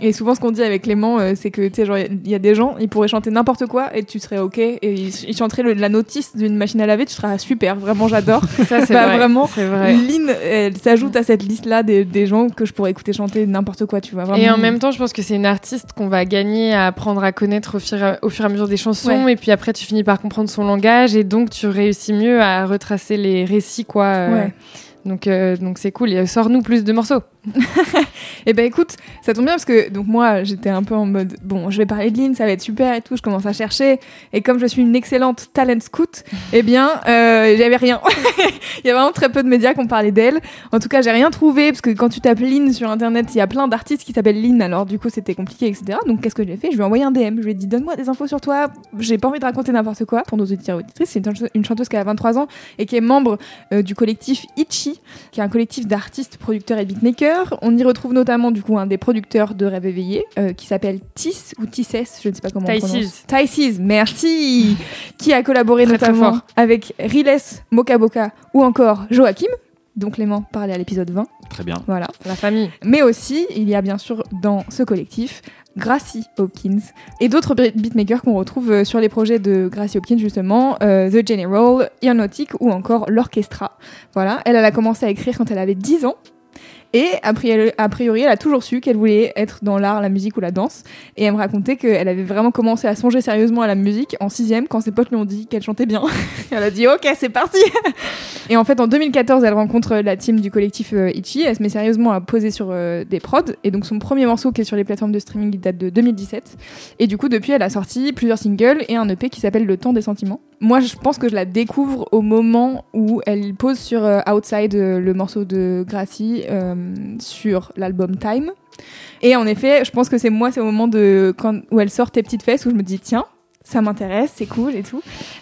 Et souvent, ce qu'on dit avec Clément, euh, c'est que, tu sais, genre, il y a des gens, ils pourraient chanter n'importe quoi et tu serais OK. Et ils, ils chanteraient le- la notice d'une machine à laver, tu seras super. Vraiment, j'adore. Ça, c'est Bah, vrai. vraiment, C'est vrai. Lynn, elle s'ajoute à cette liste-là des, des gens que je pourrais écouter chanter n'importe quoi, tu vois. Vraiment. Et en même temps, je pense que c'est une artiste qu'on va gagner à apprendre à connaître au fur, et- au fur et à mesure des chansons. Et puis après, tu finis par comprendre son langage. Et donc, tu réussis mieux à retracer les récits, quoi. euh, Ouais. Donc, euh, donc c'est cool. Et Sors-nous plus de morceaux. Et ben écoute, ça tombe bien parce que donc moi j'étais un peu en mode bon, je vais parler de Lynn, ça va être super et tout. Je commence à chercher et comme je suis une excellente talent scout, eh bien euh, j'avais rien. il y a vraiment très peu de médias qui ont parlé d'elle. En tout cas, j'ai rien trouvé parce que quand tu tapes Lynn sur internet, il y a plein d'artistes qui s'appellent Lynn. Alors du coup, c'était compliqué, etc. Donc qu'est-ce que j'ai fait? Je lui ai envoyé un DM. Je lui ai dit donne-moi des infos sur toi. J'ai pas envie de raconter n'importe quoi pour nos auditeurs et auditrices. C'est une, chanteuse- une chanteuse qui a 23 ans et qui est membre euh, du collectif Itchy, qui est un collectif d'artistes, producteurs et beatmakers. On y retrouve notamment du coup un des producteurs de Rêve éveillé euh, qui s'appelle Tis ou Tisses, je ne sais pas comment on prononce. Tysis, merci, qui a collaboré Très, notamment avec Riles Mokaboka ou encore Joachim, dont Clément parlait à l'épisode 20. Très bien. Voilà. La famille. Mais aussi, il y a bien sûr dans ce collectif Gracie Hopkins et d'autres beat- beatmakers qu'on retrouve euh, sur les projets de Gracie Hopkins justement, euh, The General, Aeronautic ou encore l'Orchestra. Voilà, elle, elle a commencé à écrire quand elle avait 10 ans. Et a priori, elle a toujours su qu'elle voulait être dans l'art, la musique ou la danse. Et elle me racontait qu'elle avait vraiment commencé à songer sérieusement à la musique en sixième quand ses potes lui ont dit qu'elle chantait bien. elle a dit ok, c'est parti. Et en fait, en 2014, elle rencontre la team du collectif euh, Ichi. Elle se met sérieusement à poser sur euh, des prods. Et donc, son premier morceau qui est sur les plateformes de streaming, il date de 2017. Et du coup, depuis, elle a sorti plusieurs singles et un EP qui s'appelle Le temps des sentiments. Moi, je pense que je la découvre au moment où elle pose sur euh, Outside euh, le morceau de Gracie euh, sur l'album Time. Et en effet, je pense que c'est moi, c'est au moment de quand, où elle sort Tes petites fesses où je me dis tiens, ça m'intéresse, c'est cool et tout.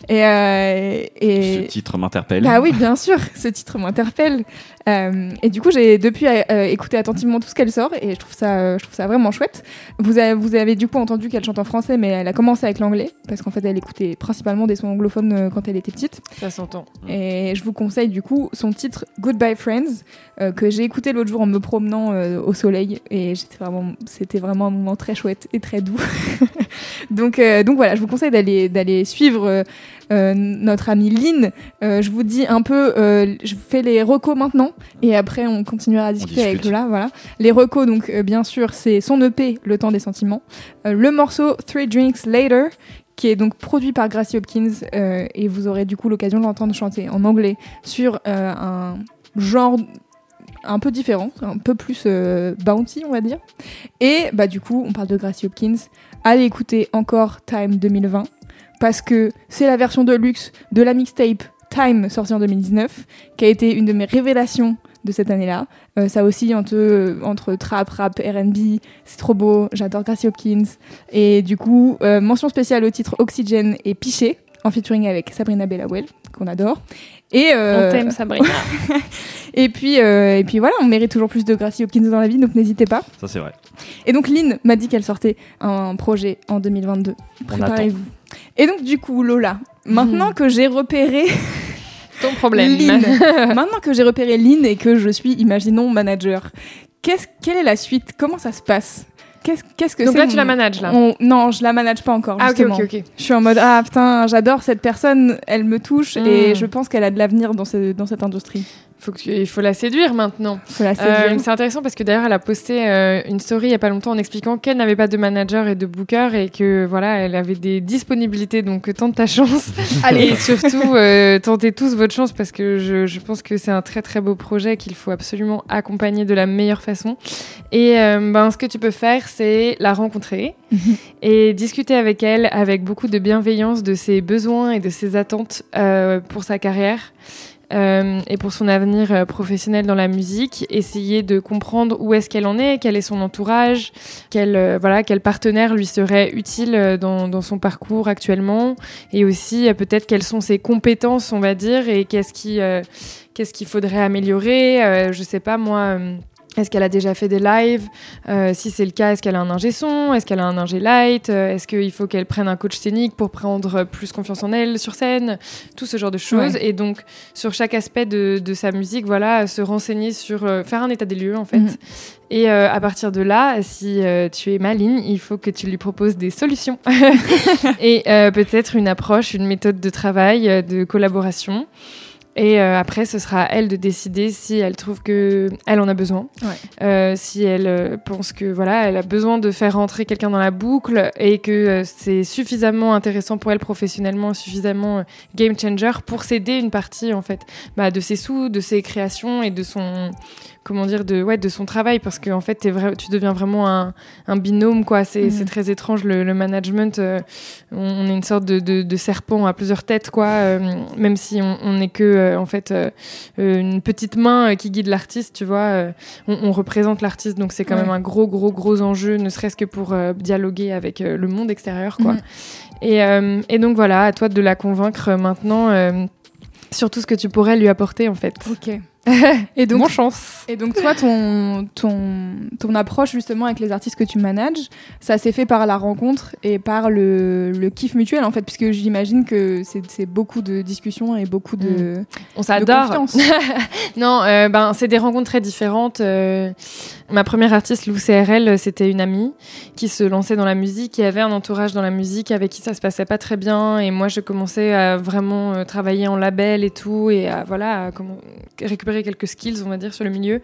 Et, euh, et Ce titre m'interpelle. bah oui, bien sûr, ce titre m'interpelle. Euh, et du coup, j'ai depuis euh, écouté attentivement tout ce qu'elle sort et je trouve ça, euh, je trouve ça vraiment chouette. Vous avez, vous avez du coup entendu qu'elle chante en français, mais elle a commencé avec l'anglais parce qu'en fait, elle écoutait principalement des sons anglophones euh, quand elle était petite. Ça s'entend. Et je vous conseille du coup son titre Goodbye Friends euh, que j'ai écouté l'autre jour en me promenant euh, au soleil et j'étais vraiment, c'était vraiment un moment très chouette et très doux. donc, euh, donc voilà, je vous conseille d'aller d'aller suivre. euh, euh, notre amie Lynn. Euh, je vous dis un peu, euh, je vous fais les recos maintenant et après on continuera à discuter avec discute. Lola. Voilà. Les recos, donc bien sûr, c'est son EP, Le temps des sentiments. Le morceau Three Drinks Later, qui est donc produit par Gracie Hopkins et vous aurez du coup l'occasion de l'entendre chanter en anglais sur un genre un peu différent, un peu plus bounty on va dire. Et bah du coup on parle de Gracie Hopkins. Allez écouter encore Time 2020 parce que c'est la version de luxe de la mixtape Time sortie en 2019 qui a été une de mes révélations de cette année-là. Euh, ça aussi entre, euh, trap, rap, R&B, c'est trop beau, j'adore Gracie Hopkins. Et du coup, euh, mention spéciale au titre Oxygen et Piché en featuring avec Sabrina Bellawell qu'on adore. Et, euh, On t'aime, Sabrina. et puis, euh, et puis voilà, on mérite toujours plus de Gracie Hopkins dans la vie, donc n'hésitez pas. Ça, c'est vrai. Et donc Lynn m'a dit qu'elle sortait un projet en 2022. Préparez-vous. Et donc du coup, Lola, maintenant que j'ai repéré Ton problème. Lynn, maintenant que j'ai repéré Lynn et que je suis, imaginons, manager, qu'est-ce, quelle est la suite? Comment ça se passe? Qu'est-ce, que Donc là, tu la manages, là. on- Non, je la manage pas encore. Ah, ok, justement. ok, ok. Je suis en mode ah putain, j'adore cette personne, elle me touche et Mm. je pense qu'elle a de l'avenir dans, ce- dans cette industrie. Faut que il faut la séduire maintenant. Euh, c'est intéressant parce que d'ailleurs elle a posté euh, une story il y a pas longtemps en expliquant qu'elle n'avait pas de manager et de booker et que voilà elle avait des disponibilités. Donc tente ta chance. Et surtout euh, tentez tous votre chance parce que je, je pense que c'est un très très beau projet qu'il faut absolument accompagner de la meilleure façon. Et euh, ben ce que tu peux faire c'est la rencontrer et discuter avec elle avec beaucoup de bienveillance de ses besoins et de ses attentes euh, pour sa carrière euh, et pour son avenir euh, professionnel dans la musique, essayer de comprendre où est-ce qu'elle en est, quel est son entourage, quel, euh, voilà, quel partenaire lui serait utile dans, dans son parcours actuellement, et aussi peut-être quelles sont ses compétences, on va dire, et qu'est-ce qui, qu'est-ce qu'il faudrait améliorer. Je sais pas moi. Euh, est-ce qu'elle a déjà fait des lives? Euh, Si c'est le cas, est-ce qu'elle a un ingé son? Est-ce qu'elle a un ingé light? Euh, Est-ce qu'il faut qu'elle prenne un coach scénique pour prendre plus confiance en elle sur scène? Tout ce genre de choses. Et donc, sur chaque aspect de, de sa musique, voilà, se renseigner sur, euh, faire un état des lieux en fait. Mhm. Et euh, à partir de là, si euh, tu es maligne, il faut que tu lui proposes des solutions et euh, peut-être une approche, une méthode de travail, euh, de collaboration. Et euh, après, ce sera à elle de décider si elle trouve que elle en a besoin, Ouais. Euh, si elle euh, pense que voilà, elle a besoin de faire rentrer quelqu'un dans la boucle et que c'est suffisamment intéressant pour elle professionnellement, suffisamment game changer pour s'aider une partie en fait bah, de ses sous, de ses créations et de son comment dire de ouais de son travail parce que en fait t'es vrai, tu deviens vraiment un, un binôme quoi. C'est c'est très étrange le, le management. euh, on, on est une sorte de, de, de serpent à plusieurs têtes quoi. euh, même si on n'est que euh, en fait une petite main qui guide l'artiste, tu vois. on, on représente l'artiste donc c'est quand Ouais. même un gros gros gros enjeu, ne serait-ce que pour dialoguer avec le monde extérieur quoi. Mhm. Et, et donc voilà, à toi de la convaincre maintenant. sur tout ce que tu pourrais lui apporter en fait. Ok. Et donc, Bon chance. Et donc toi, ton, ton, ton approche justement avec les artistes que tu manages, ça s'est fait par la rencontre et par le, le kiff mutuel en fait, puisque j'imagine que c'est beaucoup de discussions et beaucoup de, On de s'adore. Non, euh, ben c'est des rencontres très différentes. euh. ma première artiste, Lou CRL, c'était une amie qui se lançait dans la musique, qui avait un entourage dans la musique avec qui ça se passait pas très bien. Et moi, je commençais à vraiment euh, travailler en label et tout, et à voilà, à comment- récupérer récupéré quelques skills, on va dire, sur le milieu.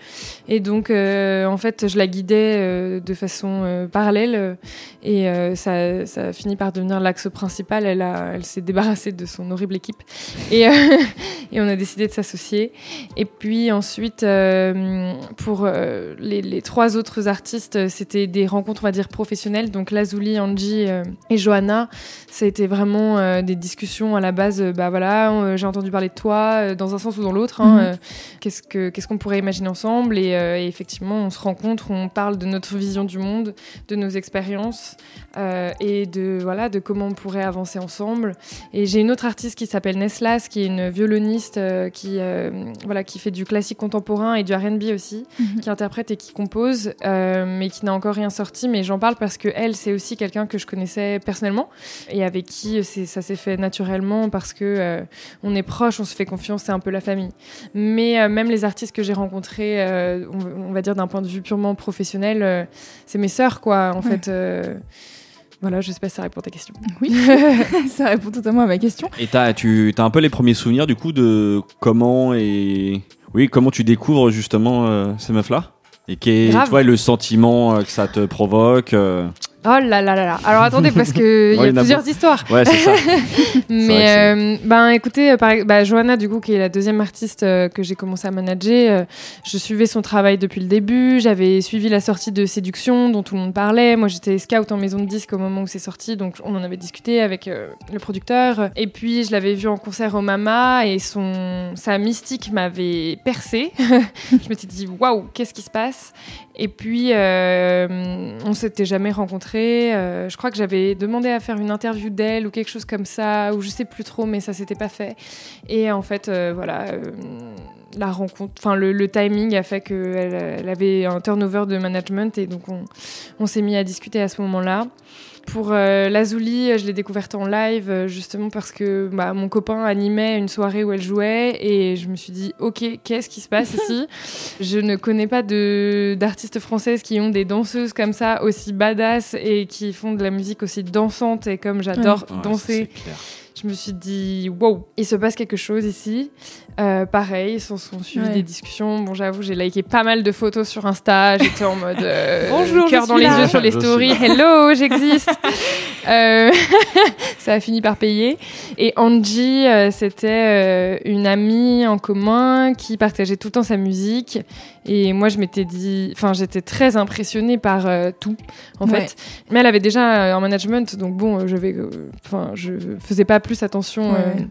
Et donc, euh, en fait, je la guidais euh, de façon euh, parallèle. et ça, ça a fini par devenir l'axe principal. Elle, a- elle s'est débarrassée de son horrible équipe. Et, et on a décidé de s'associer. Et puis ensuite, pour les, les trois autres artistes, c'était des rencontres, on va dire, professionnelles. Donc Lazuli, Angie et Johanna, ça a été vraiment des discussions à la base. bah voilà, j'ai entendu parler de toi, dans un sens ou dans l'autre. hein, Mhm. Qu'est-ce que qu'est-ce qu'on pourrait imaginer ensemble et, euh, et effectivement, on se rencontre, on parle de notre vision du monde, de nos expériences euh, et de voilà de comment on pourrait avancer ensemble. Et j'ai une autre artiste qui s'appelle Neslas, qui est une violoniste euh, qui voilà qui fait du classique contemporain et du R&B aussi, Mhm. qui interprète et qui compose, mais qui n'a encore rien sorti. Mais j'en parle parce que elle, c'est aussi quelqu'un que je connaissais personnellement et avec qui ça s'est fait naturellement parce que on est proche, on se fait confiance, c'est un peu la famille. Mais même les artistes que j'ai rencontrés, euh, on, on va dire d'un point de vue purement professionnel, euh, c'est mes sœurs quoi. En Ouais. fait. euh, voilà, je sais pas si ça répond à ta question. Oui, ça répond totalement à ma question. Et t'as, tu as un peu les premiers souvenirs du coup de comment et oui comment tu découvres justement euh, ces meufs là et quel vois le sentiment euh, que ça te provoque. euh, Oh là là là là. Alors attendez parce que il Ouais, y a plusieurs histoires. Ouais c'est ça. Mais euh, ben écoutez, euh, par, bah, Johanna du coup qui est la deuxième artiste euh, que j'ai commencé à manager, euh, je suivais son travail depuis le début. J'avais suivi la sortie de Séduction dont tout le monde parlait. Moi j'étais scout en maison de disque au moment où c'est sorti, donc on en avait discuté avec le producteur. Et puis je l'avais vu en concert au Mama et son sa mystique m'avait percé. je me suis dit waouh qu'est-ce qui se passe? Et puis, euh, on s'était jamais rencontrés. Euh, je crois que j'avais demandé à faire une interview d'elle ou quelque chose comme ça, ou je sais plus trop, mais ça s'était pas fait. Et en fait, euh, voilà, euh, la rencontre, enfin le, timing a fait qu'elle elle avait un turnover de management et donc on, on s'est mis à discuter à ce moment-là. Pour euh, Lazuli, je l'ai découverte en live euh, justement parce que bah, mon copain animait une soirée où elle jouait et je me suis dit ok qu'est-ce qui se passe ici? Je ne connais pas d'artistes françaises qui ont des danseuses comme ça aussi badass et qui font de la musique aussi dansante et comme j'adore Ouais, danser. Je me suis dit wow il se passe quelque chose ici. Euh, pareil, s'en sont suivis Ouais. des discussions. Bon j'avoue j'ai liké pas mal de photos sur Insta. J'étais en mode euh, Bonjour, cœur dans les là. yeux sur les stories. Hello j'existe. Euh, ça a fini par payer. Et Angie, euh, c'était euh, une amie en commun qui partageait tout le temps sa musique. Et moi, je m'étais dit, enfin, j'étais très impressionnée par tout, en Ouais. fait. Mais elle avait déjà un management, donc bon, je vais, enfin, je faisais pas plus attention. Ouais,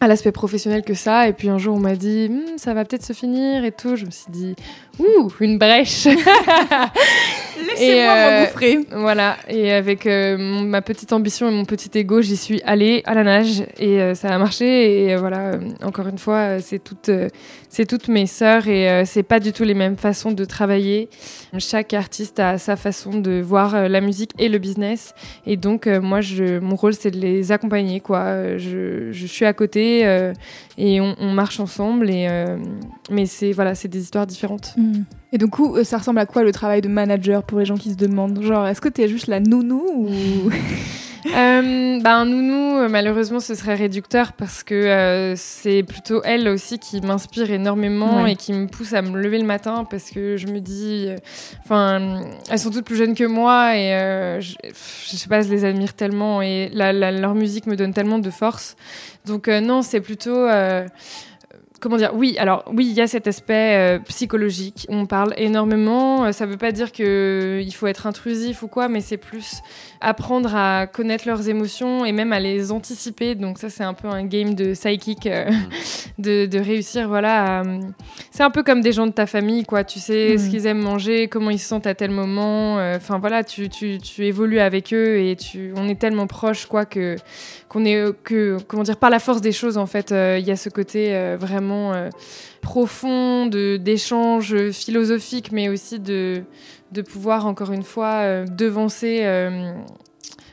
à l'aspect professionnel que ça et puis un jour on m'a dit Hmm, ça va peut-être se finir et tout je me suis dit ouh une brèche Laissez-moi Et, euh, m'engouffrer. voilà, et avec euh, mon- ma petite ambition et mon petit ego, j'y suis allée à la nage et euh, ça a marché. Et euh, voilà, euh, encore une fois, euh, c'est toutes, euh, c'est toutes mes sœurs et euh, c'est pas du tout les mêmes façons de travailler. Chaque artiste a sa façon de voir euh, la musique et le business. Et donc, euh, moi, je, mon rôle, c'est de les accompagner. Quoi. Je, je suis à côté euh, et on, on marche ensemble. Et, euh, mais c'est voilà, c'est des histoires différentes. Hmm. Et du coup, euh, ça ressemble à quoi le travail de manager pour les gens qui se demandent Genre, est-ce que t'es juste la nounou ou Euh, un nounou, euh, malheureusement, ce serait réducteur parce que euh, c'est plutôt elle aussi qui m'inspire énormément Ouais. et qui me pousse à me lever le matin parce que je me dis, euh, enfin, elles sont toutes plus jeunes que moi et je, je sais pas, je les admire tellement et la, la- leur musique me donne tellement de force. Donc non, c'est plutôt comment dire Oui, alors oui, il y a cet aspect euh, psychologique. On parle énormément. Euh, Ça veut pas dire que il faut être intrusif ou quoi, mais c'est plus apprendre à connaître leurs émotions et même à les anticiper. Donc ça, c'est un peu un game de psychic, euh, de, de réussir. Voilà, à- c'est un peu comme des gens de ta famille, quoi. Tu sais ce Mhm. qu'ils aiment manger, comment ils se sentent à tel moment. Euh, Enfin voilà, tu, tu, tu évolues avec eux et tu, on est tellement proches, quoi, que qu'on est euh, que comment dire par la force des choses en fait euh, il y a ce côté euh, vraiment euh, profond de d'échange philosophique mais aussi de de pouvoir encore une fois euh, devancer euh,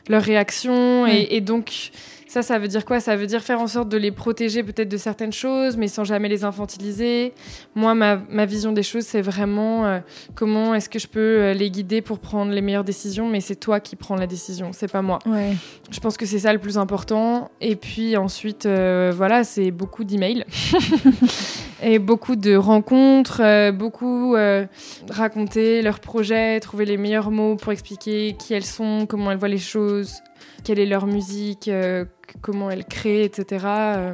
leurs réactions Ouais. et, et donc Ça, ça veut dire quoi? Ça veut dire faire en sorte de les protéger peut-être de certaines choses, mais sans jamais les infantiliser. Moi, ma, ma vision des choses, c'est vraiment euh, comment est-ce que je peux les guider pour prendre les meilleures décisions, mais c'est toi qui prends la décision, c'est pas moi. Ouais. Je pense que c'est ça le plus important. Et puis ensuite, euh, voilà, c'est beaucoup d'emails et beaucoup de rencontres, euh, beaucoup euh, raconter leurs projets, trouver les meilleurs mots pour expliquer qui elles sont, comment elles voient les choses, quelle est leur musique, euh, comment elles créent, etc. Euh,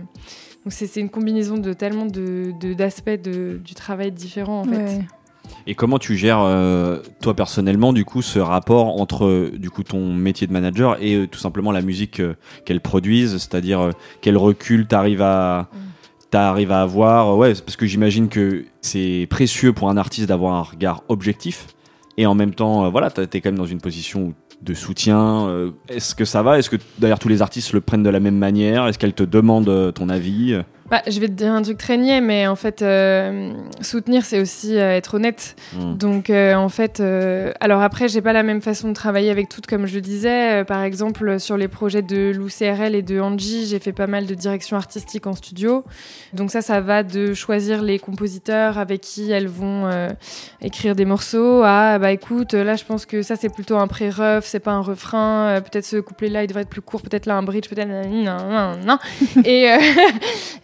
donc c'est une combinaison de tellement de de- d'aspects de, du travail différents en fait. Ouais. Et comment tu gères, euh, toi personnellement, du coup, ce rapport entre du coup ton métier de manager et euh, tout simplement la musique euh, qu'elles produisent, c'est-à-dire quel recul t'arrives à t'arrives à avoir, euh, ouais, parce que j'imagine que c'est précieux pour un artiste d'avoir un regard objectif. Et en même temps, euh, voilà, t'es quand même dans une position de soutien. euh, Est-ce que ça va? Est-ce que d'ailleurs tous les artistes le prennent de la même manière? Est-ce qu'elles te demandent euh, ton avis? Bah, je vais te dire un truc très niais, mais en fait, euh, soutenir, c'est aussi euh, être honnête. Hmm. Donc, euh, en fait, alors après, j'ai pas la même façon de travailler avec toutes, comme je le disais. Par exemple, sur les projets de Lou CRL et de Angie, j'ai fait pas mal de direction artistique en studio. Donc ça, ça va de choisir les compositeurs avec qui elles vont écrire des morceaux à, bah écoute, là, je pense que ça, c'est plutôt un pré-ref, c'est pas un refrain. Peut-être ce couplet-là, il devrait être plus court. Peut-être là, un bridge, peut-être... et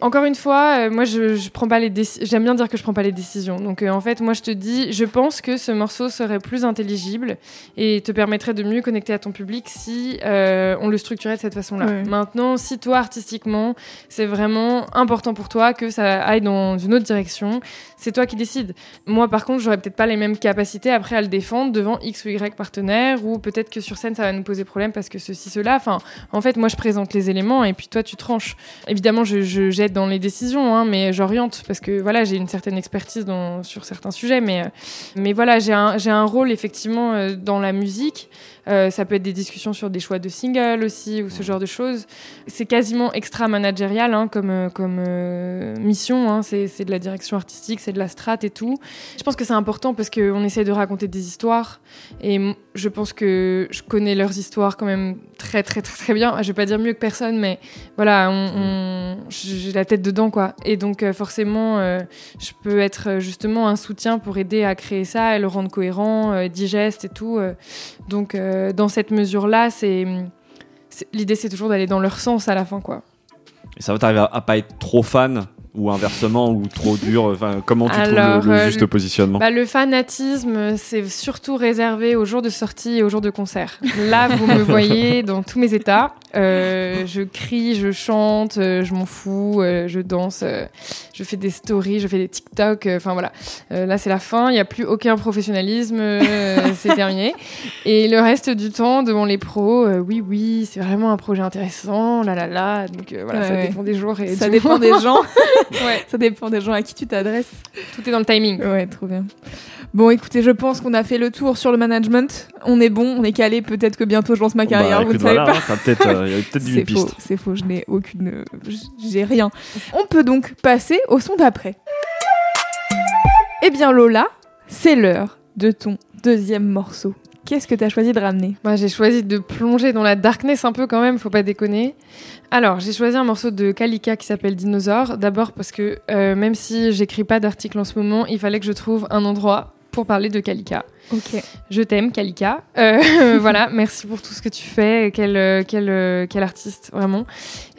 encore une fois, euh, moi, je, je prends pas les décisions. J'aime bien dire que je prends pas les décisions. Donc, euh, en fait, moi, je te dis, je pense que ce morceau serait plus intelligible et te permettrait de mieux connecter à ton public si euh, on le structurait de cette façon-là. Ouais. Maintenant, si toi, artistiquement, c'est vraiment important pour toi que ça aille dans une autre direction, c'est toi qui décides. Moi, par contre, j'aurais peut-être pas les mêmes capacités après à le défendre devant X ou Y partenaire ou peut-être que sur scène, ça va nous poser problème parce que ceci, cela. Enfin, en fait, moi, je présente les éléments et puis toi, tu tranches. Évidemment, je, je j'aide dans les décisions, hein, mais j'oriente parce que voilà, j'ai une certaine expertise dans, sur certains sujets, mais, euh, mais voilà, j'ai un, un rôle effectivement euh, dans la musique. Euh, ça peut être des discussions sur des choix de singles aussi ou ce genre de choses. C'est quasiment extra managérial hein, comme, euh, comme euh, mission. Hein. C'est, de la direction artistique, c'est de la strat et tout. Je pense que c'est important parce qu'on essaie de raconter des histoires et je pense que je connais leurs histoires quand même très très très très bien. Je vais pas dire mieux que personne, mais voilà, on, on- j'ai la tête dedans quoi. Et donc forcément, euh, je peux être justement un soutien pour aider à créer ça et le rendre cohérent, digeste et tout. Donc euh, dans cette mesure-là, c'est l'idée c'est toujours d'aller dans leur sens à la fin quoi. Et ça va t'arriver à, à pas être trop fan ou inversement ou trop dur Enfin, comment tu Alors, trouves le, le euh, juste le- positionnement Bah, le fanatisme, c'est surtout réservé aux jours de sortie et aux jours de concert. Là, vous me voyez dans tous mes états. Euh, je crie, je chante, euh, je m'en fous, euh, je danse, je fais des stories, je fais des TikTok. Enfin voilà. Euh, là, c'est la fin. Il n'y a plus aucun professionnalisme. euh, c'est terminé. Et le reste du temps, devant les pros, euh, oui, oui, c'est vraiment un projet intéressant. Là, là, là. Donc euh, voilà, Ouais, ça ouais. dépend des jours et Ça dépend moment. des gens. Ouais, Ça dépend des gens à qui tu t'adresses. tout est dans le timing. Ouais, trop bien. Bon, écoutez, je pense qu'on a fait le tour sur le management. On est bon, on est calé. Peut-être que bientôt je lance ma carrière. Bah, vous ne savez voilà, pas. hein, peut-être, euh, il y a peut-être une piste. faux, c'est faux. Je n'ai aucune, j'ai rien. On peut donc passer au son d'après. Eh bien, Lola, c'est l'heure de ton deuxième morceau. Qu'est-ce que tu as choisi de ramener? Moi, j'ai choisi de plonger dans la darkness un peu quand même, faut pas déconner. Alors, j'ai choisi un morceau de Kalika qui s'appelle Dinosaure. D'abord parce que euh, même si j'écris pas d'article en ce moment, il fallait que je trouve un endroit pour parler de Kalika. Ok. Je t'aime, Kalika. Euh, voilà, merci pour tout ce que tu fais. Quel, euh, quel, quel artiste, vraiment.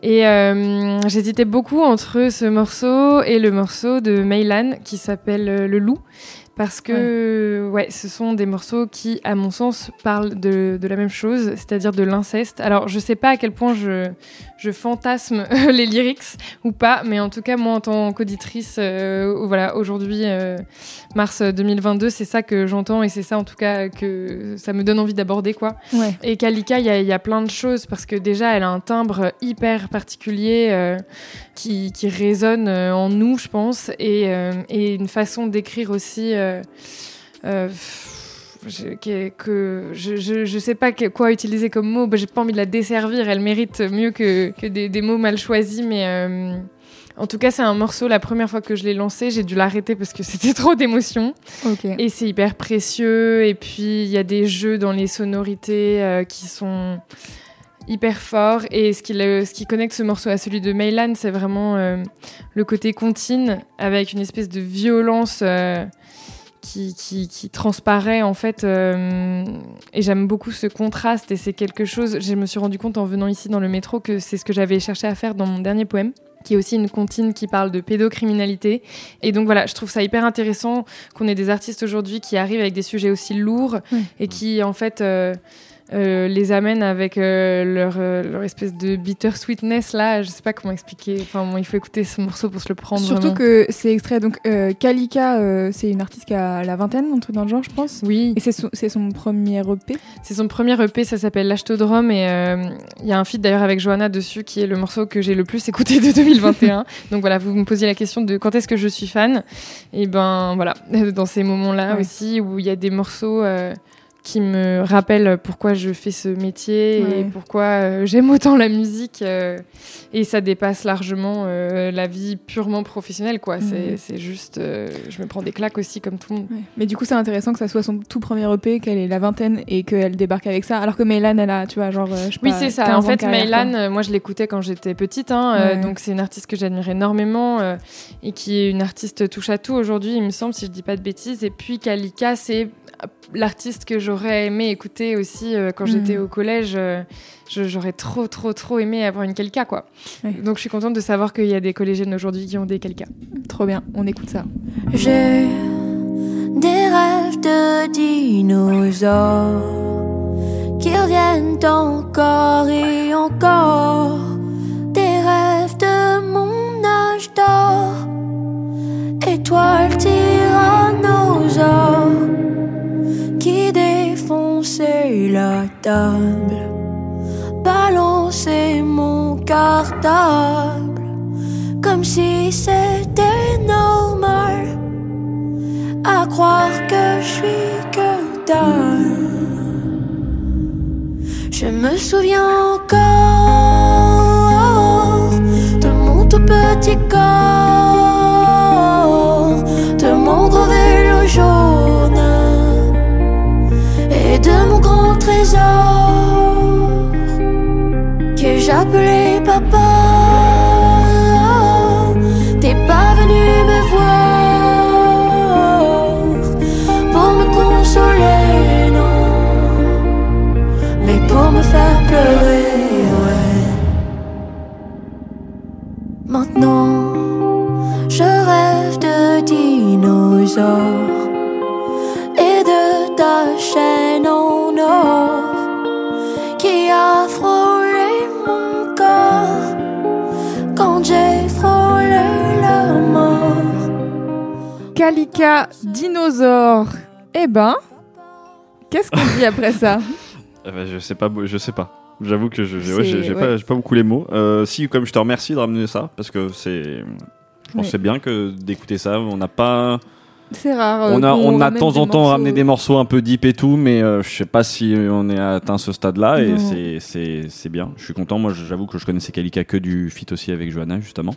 Et euh, j'hésitais beaucoup entre ce morceau et le morceau de Meylan qui s'appelle Le Loup. Parce que ouais. ce sont des morceaux qui, à mon sens, parlent de, de la même chose, c'est-à-dire de l'inceste. Alors, je sais pas à quel point je, je fantasme les lyrics ou pas, mais en tout cas, moi, en tant qu'auditrice, euh, voilà, aujourd'hui, euh, mars 2022, c'est ça que j'entends et c'est ça, en tout cas, que ça me donne envie d'aborder, quoi. Ouais. Et Kalika, il y, a- il y a plein de choses parce que déjà, elle a un timbre hyper particulier euh, qui, qui résonne euh, en nous, je pense, et, et une façon d'écrire aussi. Euh, euh, je, que, je, je, je sais pas quoi utiliser comme mot. Bah, J'ai pas envie de la desservir. Elle mérite mieux que, que des, des mots mal choisis, mais. euh, en tout cas, c'est un morceau, la première fois que je l'ai lancé, j'ai dû l'arrêter parce que c'était trop d'émotions. Et c'est hyper précieux. Et puis, il y a des jeux dans les sonorités euh, qui sont hyper fort. Et ce qui, le- ce qui connecte ce morceau à celui de Meylan, c'est vraiment euh, le côté contine avec une espèce de violence qui, qui, qui transparaît en fait. euh, et j'aime beaucoup ce contraste et c'est quelque chose. Je me suis rendu compte en venant ici dans le métro que c'est ce que j'avais cherché à faire dans mon dernier poème qui est aussi une comptine qui parle de pédocriminalité. Et donc voilà, je trouve ça hyper intéressant qu'on ait des artistes aujourd'hui qui arrivent avec des sujets aussi lourds Oui. et qui en fait euh, euh, les amènent avec euh, leur, euh, leur espèce de bittersweetness là. Je sais pas comment expliquer. Enfin, bon, il faut écouter ce morceau pour se le prendre. Surtout vraiment. que c'est extrait. Donc, Kalika, c'est une artiste qui a la vingtaine, un truc dans le genre, je pense. Oui, Et c'est son, son premier EP. c'est son premier EP, ça s'appelle L'Achtodrome et il y a un feat d'ailleurs avec Johanna dessus qui est le morceau que j'ai le plus écouté de 2021. Donc voilà, vous me posiez la question de quand est-ce que je suis fan. Et ben voilà, dans ces moments-là Ouais. aussi où il y a des morceaux qui me rappellent pourquoi je fais ce métier et pourquoi euh, j'aime autant la musique. euh, et ça dépasse largement euh, la vie purement professionnelle, quoi. C'est- Mhm. C'est juste, je me prends des claques aussi comme tout le monde. Ouais. Mais du coup, c'est intéressant que ça soit son tout premier EP, qu'elle ait la vingtaine et qu'elle débarque avec ça. Alors que Meylan, elle a, tu vois, genre. je sais Oui, c'est 15 ça. En fait, euh, moi, je l'écoutais quand j'étais petite. hein, Ouais. donc, c'est une artiste que j'admire énormément et qui est une artiste touche à tout aujourd'hui, il me semble, si je dis pas de bêtises. Et puis, Kalika, c'est l'artiste que j'aurais aimé écouter aussi euh, quand j'étais au collège. euh, j'aurais trop, trop, trop aimé avoir une Kalika, quoi. Donc, je suis contente de savoir qu'il y a des collégiennes aujourd'hui qui ont des Kalika. Trop bien, on écoute ça. J'ai des rêves de dinosaures qui reviennent encore et encore. Des rêves de mon âge d'or, étoiles tyrannosaures qui défonçaient la table, balançaient mon cartable comme si c'était normal à croire que je suis que dalle. Je me souviens encore de mon tout petit corps, trésor que j'appelais papa. T'es pas venu me voir pour me consoler, non, mais pour me faire pleurer. Maintenant, je rêve de dinosaures Kalika, dinosaure. Eh ben, qu'est-ce qu'on dit après ça Eh ben, je sais pas, je sais pas. J'avoue que je- j'ai ouais, C'est- j'ai- j'ai ouais. pas, beaucoup les mots. Euh, si, comme je te remercie de ramener ça, parce que c'est, je pense Oui. que c'est bien que d'écouter ça. On n'a pas, C'est rare. euh, on a, on a de temps en temps morceaux. ramené des morceaux un peu deep et tout, mais euh, je sais pas si on est atteint ce stade-là et c'est, c'est, c'est bien. Je suis content. Moi, j'avoue que je connaissais Kalika que du feat aussi avec Johanna justement,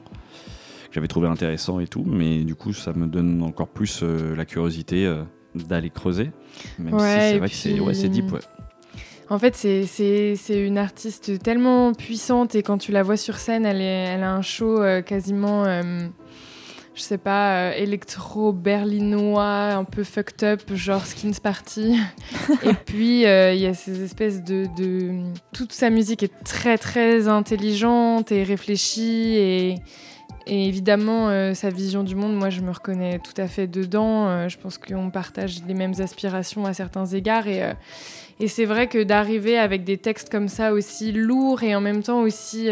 j'avais trouvé intéressant et tout, mais du coup, ça me donne encore plus euh, la curiosité euh, d'aller creuser. Même si Ouais, c'est et vrai que c'est, ouais, c'est deep, ouais. En fait, c'est- c'est c'est une artiste tellement puissante et quand tu la vois sur scène, elle, est, elle a un show euh, quasiment, euh, je sais pas, euh, électro-berlinois, un peu fucked up, genre Skins Party. et puis, euh, il y a ces espèces de, de... Toute sa musique est très, très intelligente et réfléchie et... Et évidemment, euh, sa vision du monde, moi, je me reconnais tout à fait dedans. Euh, je pense qu'on partage les mêmes aspirations à certains égards. Euh, et c'est vrai que d'arriver avec des textes comme ça aussi lourds et en même temps aussi...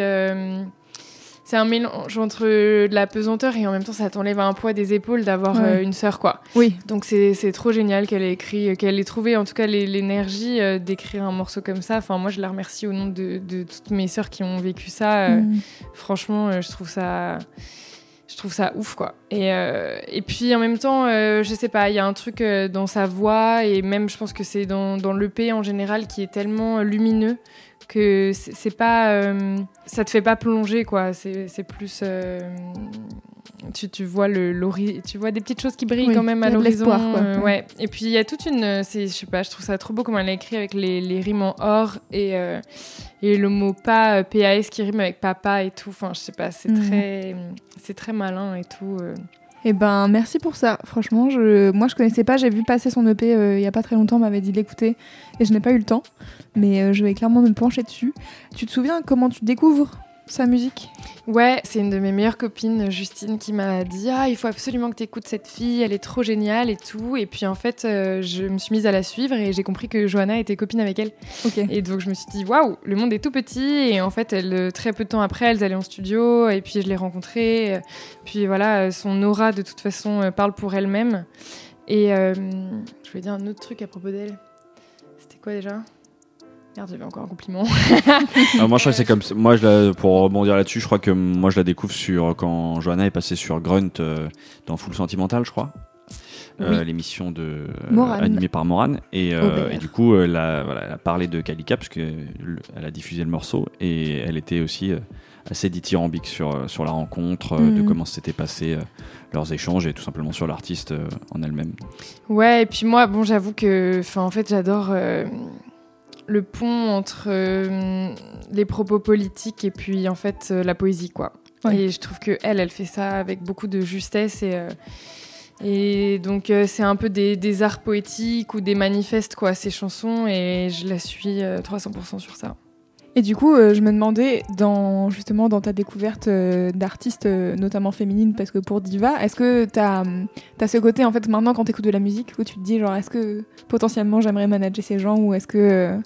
c'est un mélange entre de la pesanteur et en même temps ça t'enlève un poids des épaules d'avoir Ouais. euh, une sœur quoi. Oui, Donc c'est trop génial qu'elle ait écrit, euh, qu'elle ait trouvé en tout cas l'énergie euh, d'écrire un morceau comme ça. Enfin moi je la remercie au nom de, de toutes mes sœurs qui ont vécu ça. Mm. Franchement, je trouve ça, je trouve ça ouf quoi. Et, euh, et puis en même temps, euh, je sais pas, il y a un truc euh, dans sa voix et même je pense que c'est dans, dans l'EP en général qui est tellement lumineux que c'est pas, euh, ça te fait pas plonger quoi. C'est plus, euh, tu, tu vois le tu vois des petites choses qui brillent Oui, quand même à l'horizon. euh, Ouais. Et puis il y a toute une, c'est, je sais pas, je trouve ça trop beau comment elle a écrit avec les, les rimes en or et et le mot pas PAS qui rime avec papa et tout. Enfin, je sais pas, c'est Mhm. très, c'est très malin et tout. Eh ben, merci pour ça. Franchement, je... moi, je connaissais pas. J'ai vu passer son EP euh, il y a pas très longtemps. On m'avait dit de l'écouter et je n'ai pas eu le temps. Mais euh, je vais clairement me pencher dessus. Tu te souviens comment tu découvres sa musique? Ouais, c'est une de mes meilleures copines, Justine, qui m'a dit Ah, il faut absolument que tu écoutes cette fille, elle est trop géniale et tout. Et puis en fait, euh, je me suis mise à la suivre et j'ai compris que Johanna était copine avec elle. Ok. Et donc je me suis dit Waouh, le monde est tout petit. Et en fait, elle, euh, très peu de temps après, elles allaient en studio et puis je l'ai rencontrée. Puis voilà, son aura de toute façon parle pour elle-même. Et euh, je voulais dire un autre truc à propos d'elle. C'était quoi déjà? Merde, j'avais encore un compliment. Ah, moi, je crois que c'est comme moi, je la- pour rebondir là-dessus, je crois que moi, je la découvre sur quand Johanna est passée sur Grunt euh, dans Full Sentimental, je crois. Euh, Oui. l'émission de euh, animée par Morane et, euh, du coup elle, a, voilà, elle a parlé de Kalika parce que le- elle a diffusé le morceau et elle était aussi assez dithyrambique sur sur la rencontre de Mhm. comment s'étaient passés euh, leurs échanges et tout simplement sur l'artiste en elle-même Ouais, et puis moi, bon, j'avoue que, enfin, en fait, j'adore le pont entre euh, les propos politiques et puis, en fait, euh, la poésie, quoi. Ouais. Et je trouve que elle, elle fait ça avec beaucoup de justesse et. euh, et donc c'est un peu des, des arts poétiques ou des manifestes quoi ces chansons et je la suis euh, 300% sur ça. Et du coup, euh, je me demandais, dans, justement, dans ta découverte euh, d'artistes, euh, notamment féminines, parce que pour Diva, est-ce que tu as, ce côté, en fait, maintenant, quand tu de la musique, où tu te dis, genre, est-ce que potentiellement j'aimerais manager ces gens, ou est-ce que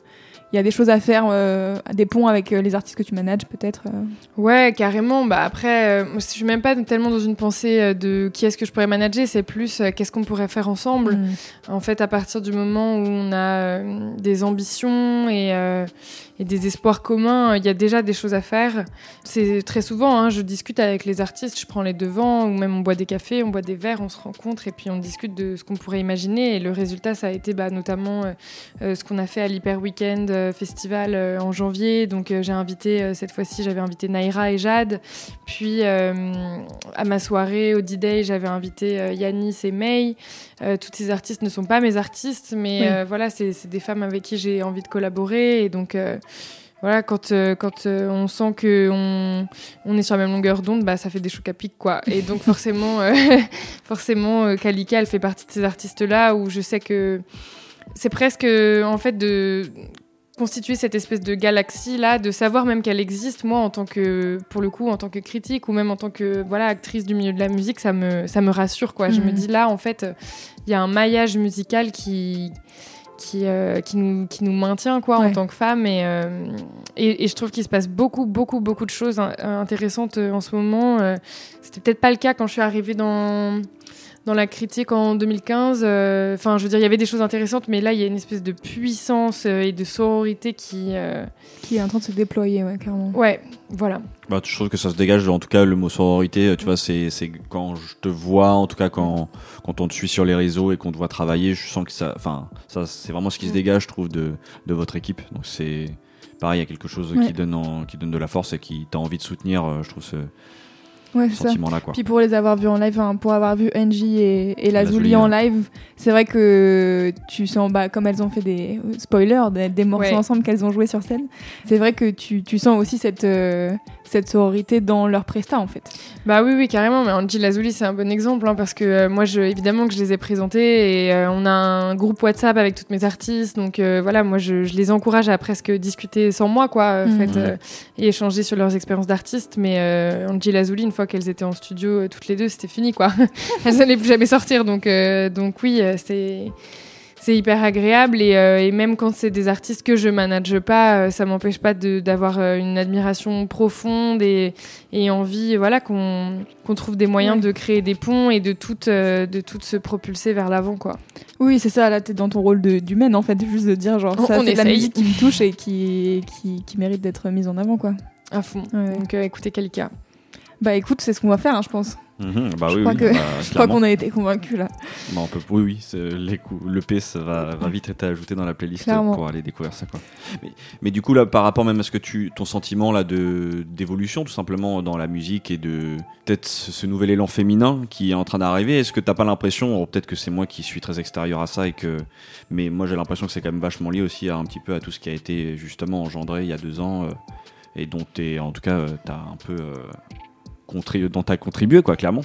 il y a des choses à faire, euh, des ponts avec euh, les artistes que tu manages, peut-être euh Ouais, carrément. Bah après, je suis même pas tellement dans une pensée de qui est-ce que je pourrais manager, c'est plus qu'est-ce qu'on pourrait faire ensemble. Mm. En fait, à partir du moment où on a des ambitions et, euh, et des espoirs communs, il y a déjà des choses à faire. C'est très souvent, hein, je discute avec les artistes, je prends les devants, ou même on boit des cafés, on boit des verres, on se rencontre et puis on discute de ce qu'on pourrait imaginer. Et le résultat, ça a été bah, notamment euh, ce qu'on a fait à l'Hyper Weekend Festival euh, en janvier. Donc euh, j'ai invité, euh, cette fois-ci, j'avais invité Naira et Jade. Puis euh, à ma soirée, au D-Day, j'avais invité euh, Yanis et May. Euh, toutes ces artistes ne sont pas mes artistes, mais Oui. euh, voilà, c'est des femmes avec qui j'ai envie de collaborer. Et donc, euh, voilà, quand, euh, quand euh, on sent que on, on est sur la même longueur d'onde, bah, ça fait des chocs à pic, quoi. Et donc, forcément, euh, forcément euh, Kalika, elle fait partie de ces artistes-là où je sais que c'est presque, euh, en fait, de constituer cette espèce de galaxie là, de savoir même qu'elle existe. Moi, en tant que, pour le coup, en tant que critique ou même en tant que voilà actrice du milieu de la musique, ça me ça me rassure quoi. Je me Mhm. dis là, en fait, il y a un maillage musical qui qui, euh, qui, nous, qui nous maintient quoi en tant que femme et, euh, et, et je trouve qu'il se passe beaucoup beaucoup beaucoup de choses intéressantes euh, en ce moment euh, c'était peut-être pas le cas quand je suis arrivée dans dans la critique en 2015 euh, enfin je veux dire il y avait des choses intéressantes mais là il y a une espèce de puissance euh, et de sororité qui euh, Qui est en train de se déployer, ouais, clairement. ouais voilà Bah, je trouve que ça se dégage, en tout cas, le mot sororité, tu vois, c'est, c'est quand je te vois, en tout cas, quand, quand on te suit sur les réseaux et qu'on te voit travailler, je sens que ça, enfin, ça, c'est vraiment ce qui se Mm. dégage, je trouve, de, de votre équipe. Donc, c'est, pareil, il y a quelque chose Ouais. qui donne en, qui donne de la force et qui t'a envie de soutenir, euh, je trouve, ce Ouais, c'est ça. sentiment-là, quoi. Puis pour les avoir vus en live, enfin, pour avoir vu Angie et, et La Lazuli Zuli, en live, c'est vrai que tu sens, bah, comme elles ont fait des euh, spoilers, des, des morceaux Ouais. ensemble qu'elles ont joué sur scène, c'est vrai que tu, tu sens aussi cette, euh, cette sororité dans leur presta en fait. Bah oui, oui, carrément. Mais Angie Lazuli, c'est un bon exemple hein, parce que euh, moi, je, évidemment, que je les ai présentés et euh, on a un groupe WhatsApp avec toutes mes artistes. Donc euh, voilà, moi, je, je les encourage à presque discuter sans moi, quoi, en Mhm. fait, euh, et échanger sur leurs expériences d'artistes. Mais Angie Lazuli, une fois qu'elles étaient en studio toutes les deux, c'était fini, quoi. elles n'allaient plus jamais sortir. Donc, donc oui, c'est. C'est hyper agréable et, euh, et même quand c'est des artistes que je manage pas, euh, ça m'empêche pas d'avoir euh, une admiration profonde et, et envie voilà qu'on trouve des moyens Ouais. de créer des ponts et de toutes euh, de toutes se propulser vers l'avant quoi. Oui, c'est ça, là t'es dans ton rôle d'humaine en fait, juste de dire genre On- ça c'est la musique qui me touche et qui, qui, qui mérite d'être mise en avant quoi. À fond. Ouais. Donc euh, écoutez Kalika. Bah écoute, c'est ce qu'on va faire, hein, je pense. Mhm, bah Je oui, crois oui, que- bah, Je crois qu'on a été convaincus là. Bah, on peut, oui, oui, c'est- les coups- le P, ça va, va vite être ajouté dans la playlist Clairement. pour aller découvrir ça. Quoi. Mais, mais du coup, là, par rapport même à ce que tu, ton sentiment là de d'évolution, tout simplement dans la musique et de peut-être ce, nouvel élan féminin qui est en train d'arriver, est-ce que t'as pas l'impression, peut-être que c'est moi qui suis très extérieur à ça et que, mais moi j'ai l'impression que c'est quand même vachement lié aussi à un petit peu à tout ce qui a été justement engendré il y a deux ans euh, et dont t'es, en tout cas, euh, t'as un peu euh, dont t'as contribué quoi, clairement.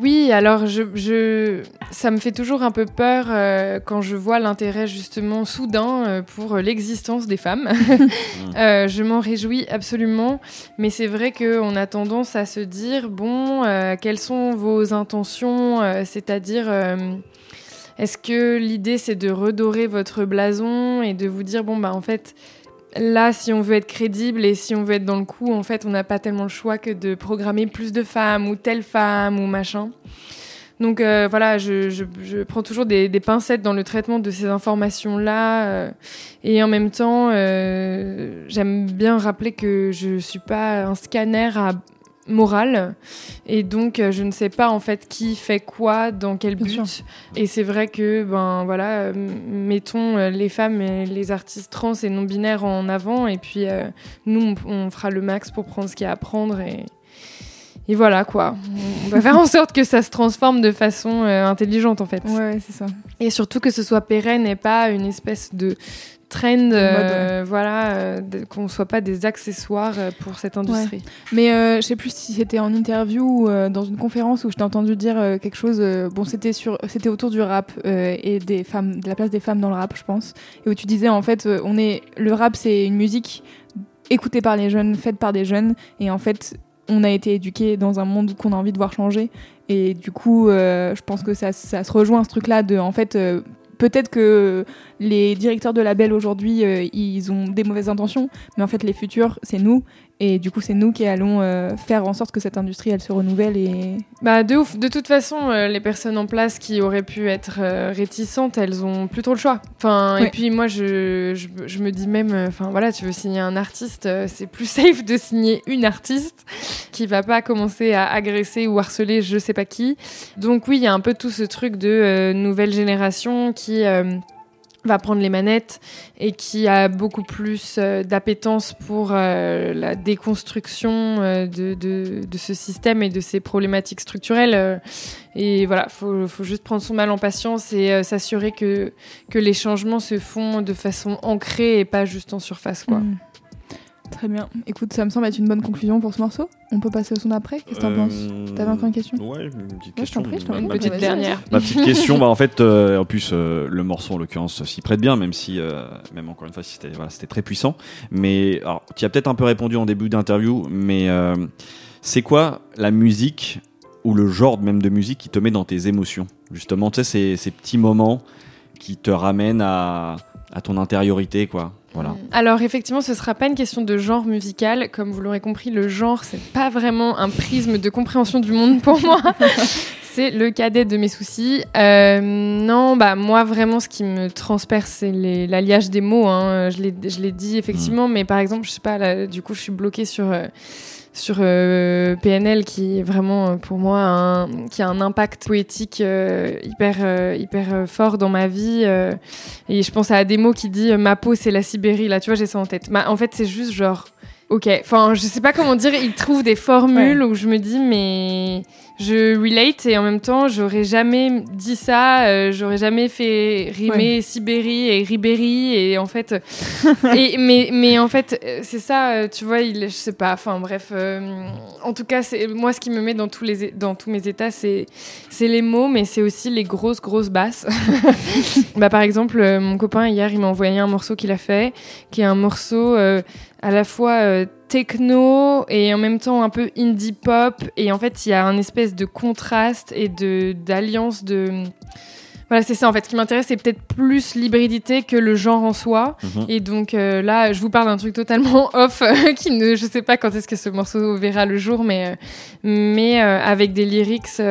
Oui, alors je, je, ça me fait toujours un peu peur euh, quand je vois l'intérêt justement soudain euh, pour l'existence des femmes. Euh, je m'en réjouis absolument, mais c'est vrai qu'on a tendance à se dire, bon, quelles sont vos intentions C'est-à-dire, est-ce que l'idée c'est de redorer votre blason et de vous dire, bon, bah en fait... Là, si on veut être crédible et si on veut être dans le coup, en fait, on n'a pas tellement le choix que de programmer plus de femmes ou telle femme ou machin. Donc euh, voilà, je, je- prends toujours des, pincettes dans le traitement de ces informations-là. euh, et en même temps, euh, j'aime bien rappeler que je suis pas un scanner à morale. Et donc, euh, je ne sais pas en fait qui fait quoi, dans quel but. Et c'est vrai que, ben voilà, euh, mettons euh, les femmes et les artistes trans et non-binaires en avant. Et puis, euh, nous, on, on fera le max pour prendre ce qu'il y a à prendre. Et, et voilà quoi. On va faire en sorte que ça se transforme de façon euh, intelligente en fait. Ouais, ouais, c'est ça. Et surtout que ce soit pérenne et pas une espèce de trend, euh, voilà, euh, qu'on soit pas des accessoires euh, pour cette industrie. Mais euh, je sais plus si c'était en interview ou dans une conférence où je t'ai entendu dire quelque chose. bon, c'était sur, c'était autour du rap et des femmes, de la place des femmes dans le rap, je pense. Et où tu disais en fait, on est, le rap c'est une musique écoutée par les jeunes, faite par des jeunes, et en fait, on a été éduqué dans un monde qu'on a envie de voir changer. Et du coup, euh, je pense que ça, ça se rejoint ce truc-là de, en fait. euh, Peut-être que les directeurs de labels aujourd'hui, euh, ils ont des mauvaises intentions, mais en fait, les futurs, c'est nous. Et du coup, c'est nous qui allons euh, faire en sorte que cette industrie, elle se renouvelle. Et Bah de ouf. De toute façon, euh, les personnes en place qui auraient pu être réticentes, elles ont plus trop le choix. Enfin, et puis moi, je, je, je me dis même, enfin voilà, tu veux signer un artiste, c'est plus safe de signer une artiste qui va pas commencer à agresser ou harceler je sais pas qui. Donc oui, il y a un peu tout ce truc de nouvelle génération qui va prendre les manettes et qui a beaucoup plus euh, d'appétence pour euh, la déconstruction euh, de, de, de ce système et de ses problématiques structurelles. et voilà, faut, faut juste prendre son mal en patience et s'assurer que, que les changements se font de façon ancrée et pas juste en surface. Quoi. Mm. Très bien. Écoute, ça me semble être une bonne conclusion pour ce morceau. On peut passer au son d'après Qu'est-ce que t'en penses T'avais encore une question? Ouais, une petite Ouais, je question. t'en prie, je t'en Ma- prie. ma Petite vas-y, dernière. Ma petite question, bah en fait, euh, en plus euh, le morceau en l'occurrence s'y prête bien, même si, euh, même encore une fois, c'était voilà, c'était très puissant. Mais alors, tu as peut-être un peu répondu en début d'interview, mais euh, c'est quoi la musique ou le genre même de musique qui te met dans tes émotions? Justement, tu sais, ces, ces petits moments qui te ramènent à, à ton intériorité, quoi. Voilà. Alors effectivement, ce sera pas une question de genre musical. Comme vous l'aurez compris, le genre, c'est pas vraiment un prisme de compréhension du monde pour moi. c'est le cadet de mes soucis. Euh, non, bah moi vraiment, ce qui me transperce, c'est l'alliage des mots. hein. Je l'ai je l'ai dit effectivement, mais par exemple, je sais pas, là, du coup, je suis bloquée sur. euh, sur euh, PNL qui est vraiment euh, pour moi un, qui a un impact poétique euh, hyper euh, hyper euh, fort dans ma vie et je pense à des mots qui dit ma peau c'est la Sibérie là tu vois j'ai ça en tête. Ma- en fait c'est juste genre ok enfin je sais pas comment dire il trouve des formules où je me dis mais je relate et en même temps j'aurais jamais dit ça euh, j'aurais jamais fait rimer Sibérie et Ribéry et en fait et, mais, mais en fait, euh, c'est ça, euh, tu vois, il, je sais pas, enfin bref. euh, en tout cas, c'est moi ce qui me met dans tous, les, dans tous mes états, c'est c'est les mots, mais c'est aussi les grosses, grosses basses. bah, par exemple, euh, mon copain, hier, il m'a envoyé un morceau qu'il a fait, qui est un morceau euh, à la fois euh, techno et en même temps un peu indie pop. Et en fait, il y a un espèce de contraste et de d'alliance de. Voilà, c'est ça en fait. Ce qui m'intéresse, c'est peut-être plus l'hybridité que le genre en soi. Mhm. Et donc euh, là, je vous parle d'un truc totalement off, euh, qui ne, je sais pas quand est-ce que ce morceau verra le jour, mais euh, mais euh, avec des lyrics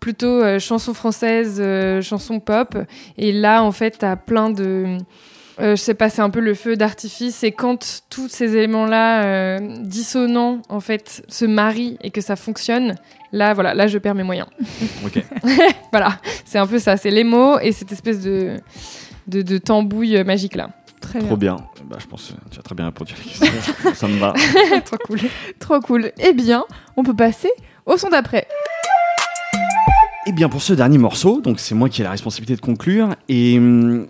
plutôt chansons françaises, chansons pop. Et là, en fait, t'as plein de Euh, je sais pas, c'est un peu le feu d'artifice. Et quand tous ces éléments-là euh, dissonants, en fait, se marient et que ça fonctionne, là, voilà, là, je perds mes moyens. Ok. Voilà, c'est un peu ça. C'est les mots et cette espèce de, de, de tambouille magique là. Très Trop bien. bien. Bah, je pense que tu as très bien répondu à la question. Ça me va. Trop cool. Trop cool. Eh bien, on peut passer au son d'après. Et bien pour ce dernier morceau, donc c'est moi qui ai la responsabilité de conclure et hum,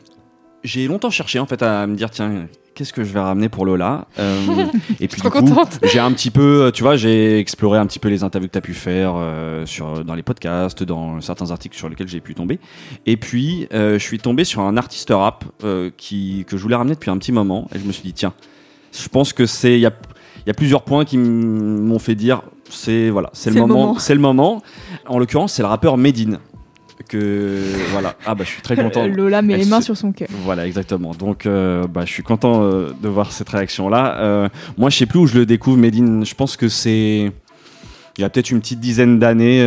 j'ai longtemps cherché en fait à me dire tiens qu'est-ce que je vais ramener pour Lola Euh, et puis Trop du coup contente. j'ai un petit peu tu vois j'ai exploré un petit peu les interviews que tu as pu faire euh, sur dans les podcasts dans certains articles sur lesquels j'ai pu tomber et puis euh, je suis tombé sur un artiste rap euh, qui que je voulais ramener depuis un petit moment et je me suis dit tiens je pense que c'est il y a il y a plusieurs points qui m'ont fait dire c'est voilà c'est le C'est le moment, moment. c'est le moment en l'occurrence c'est le rappeur Medine que voilà ah bah je suis très content Lola met Elle les mains se- sur son cœur. voilà, exactement. Donc, euh, bah, je suis content euh, de voir cette réaction-là. Euh, moi, je sais plus où je le découvre, Medine. Je pense que c'est. Il y a peut-être une petite dizaine d'années.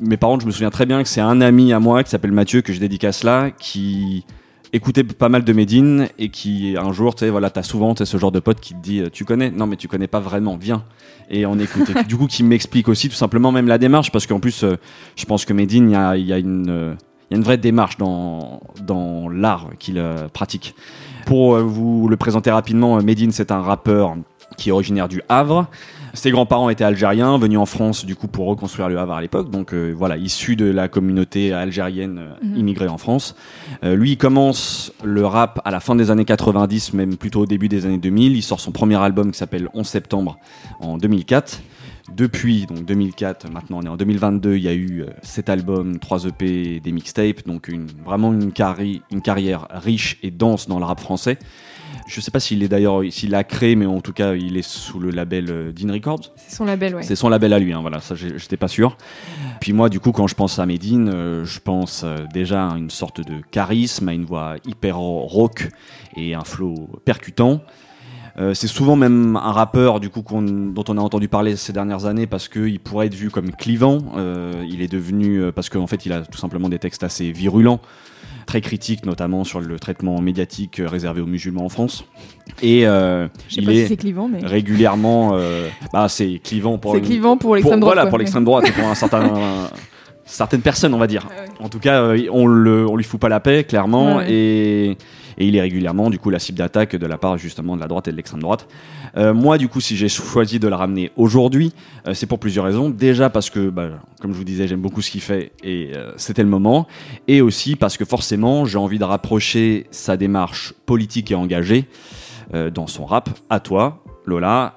Mes parents, je me souviens très bien que c'est un ami à moi qui s'appelle Mathieu, que je dédicace là, qui écoutait pas mal de Medine et qui, un jour, tu sais, voilà, t'as souvent ce genre de pote qui te dit euh, Tu connais? Non, mais tu connais pas vraiment, viens. Et on écoute. Du coup, qui m'explique aussi tout simplement même la démarche, parce qu'en plus, euh, je pense que Medine, il y a, une. euh, il y a une vraie démarche dans, dans l'art qu'il pratique. Pour vous le présenter rapidement, Medine, c'est un rappeur qui est originaire du Havre. Ses grands-parents étaient algériens, venus en France du coup pour reconstruire le Havre à l'époque. Donc euh, voilà, issu de la communauté algérienne euh, Mhm. immigrée en France. Euh, lui, il commence le rap à la fin des années 90, même plutôt au début des années 2000. Il sort son premier album qui s'appelle 11 septembre en 2004. Depuis donc 2004, maintenant on est en 2022, il y a eu euh, cet album, 3 EP, des mixtapes, donc une, vraiment une, carri- une carrière riche et dense dans le rap français. Je sais pas s'il est d'ailleurs, s'il l'a créé, mais en tout cas il est sous le label euh, Dean Records. C'est son label, ouais. C'est son label à lui, hein, voilà, ça j'étais pas sûr. Puis moi, du coup, quand je pense à Medine, euh, je pense euh, déjà à une sorte de charisme, à une voix hyper rock et un flow percutant. Euh, c'est souvent même un rappeur du coup dont on a entendu parler ces dernières années parce qu'il pourrait être vu comme clivant. Il est devenu parce qu'en fait il a tout simplement des textes assez virulents, très critiques notamment sur le traitement médiatique réservé aux musulmans en France. Et euh, il pas est si c'est clivant, mais régulièrement, euh, bah c'est clivant pour c'est une- clivant pour l'extrême droite. voilà, quoi. pour l'extrême droite et pour un certain, certaines personnes, on va dire. En tout cas, euh, on, le, on lui fout pas la paix, clairement, ouais. Et, et il est régulièrement, du coup, la cible d'attaque de la part justement de la droite et de l'extrême droite. Euh, moi, du coup, si j'ai choisi de le ramener aujourd'hui, euh, c'est pour plusieurs raisons. Déjà parce que, bah, comme je vous disais, j'aime beaucoup ce qu'il fait et euh, c'était le moment. Et aussi parce que forcément, j'ai envie de rapprocher sa démarche politique et engagée dans son rap à toi, Lola,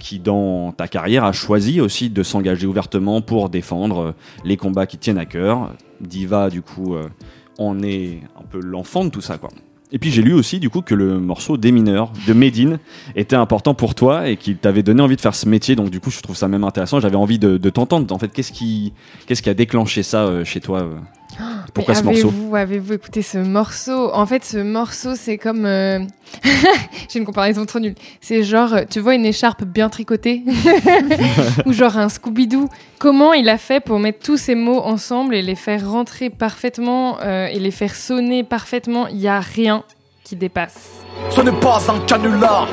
qui dans ta carrière a choisi aussi de s'engager ouvertement pour défendre les combats qui tiennent à cœur. Diva, du coup, euh, en est un peu l'enfant de tout ça, quoi. Et puis j'ai lu aussi du coup que le morceau des mineurs de Medine était important pour toi et qu'il t'avait donné envie de faire ce métier. Donc du coup je trouve ça même intéressant. J'avais envie de, t'entendre. En fait, qu'est-ce qui, qu'est-ce qui a déclenché ça euh, chez toi euh? Pourquoi Mais ce morceau Avez-vous avez-vous écouté ce morceau? En fait, ce morceau, c'est comme. euh, J'ai une comparaison trop nulle. C'est genre, tu vois une écharpe bien tricotée Ou genre un Scooby-Doo. Comment il a fait pour mettre tous ces mots ensemble et les faire rentrer parfaitement euh, et les faire sonner parfaitement? Il n'y a rien qui dépasse. Ce n'est pas un canular.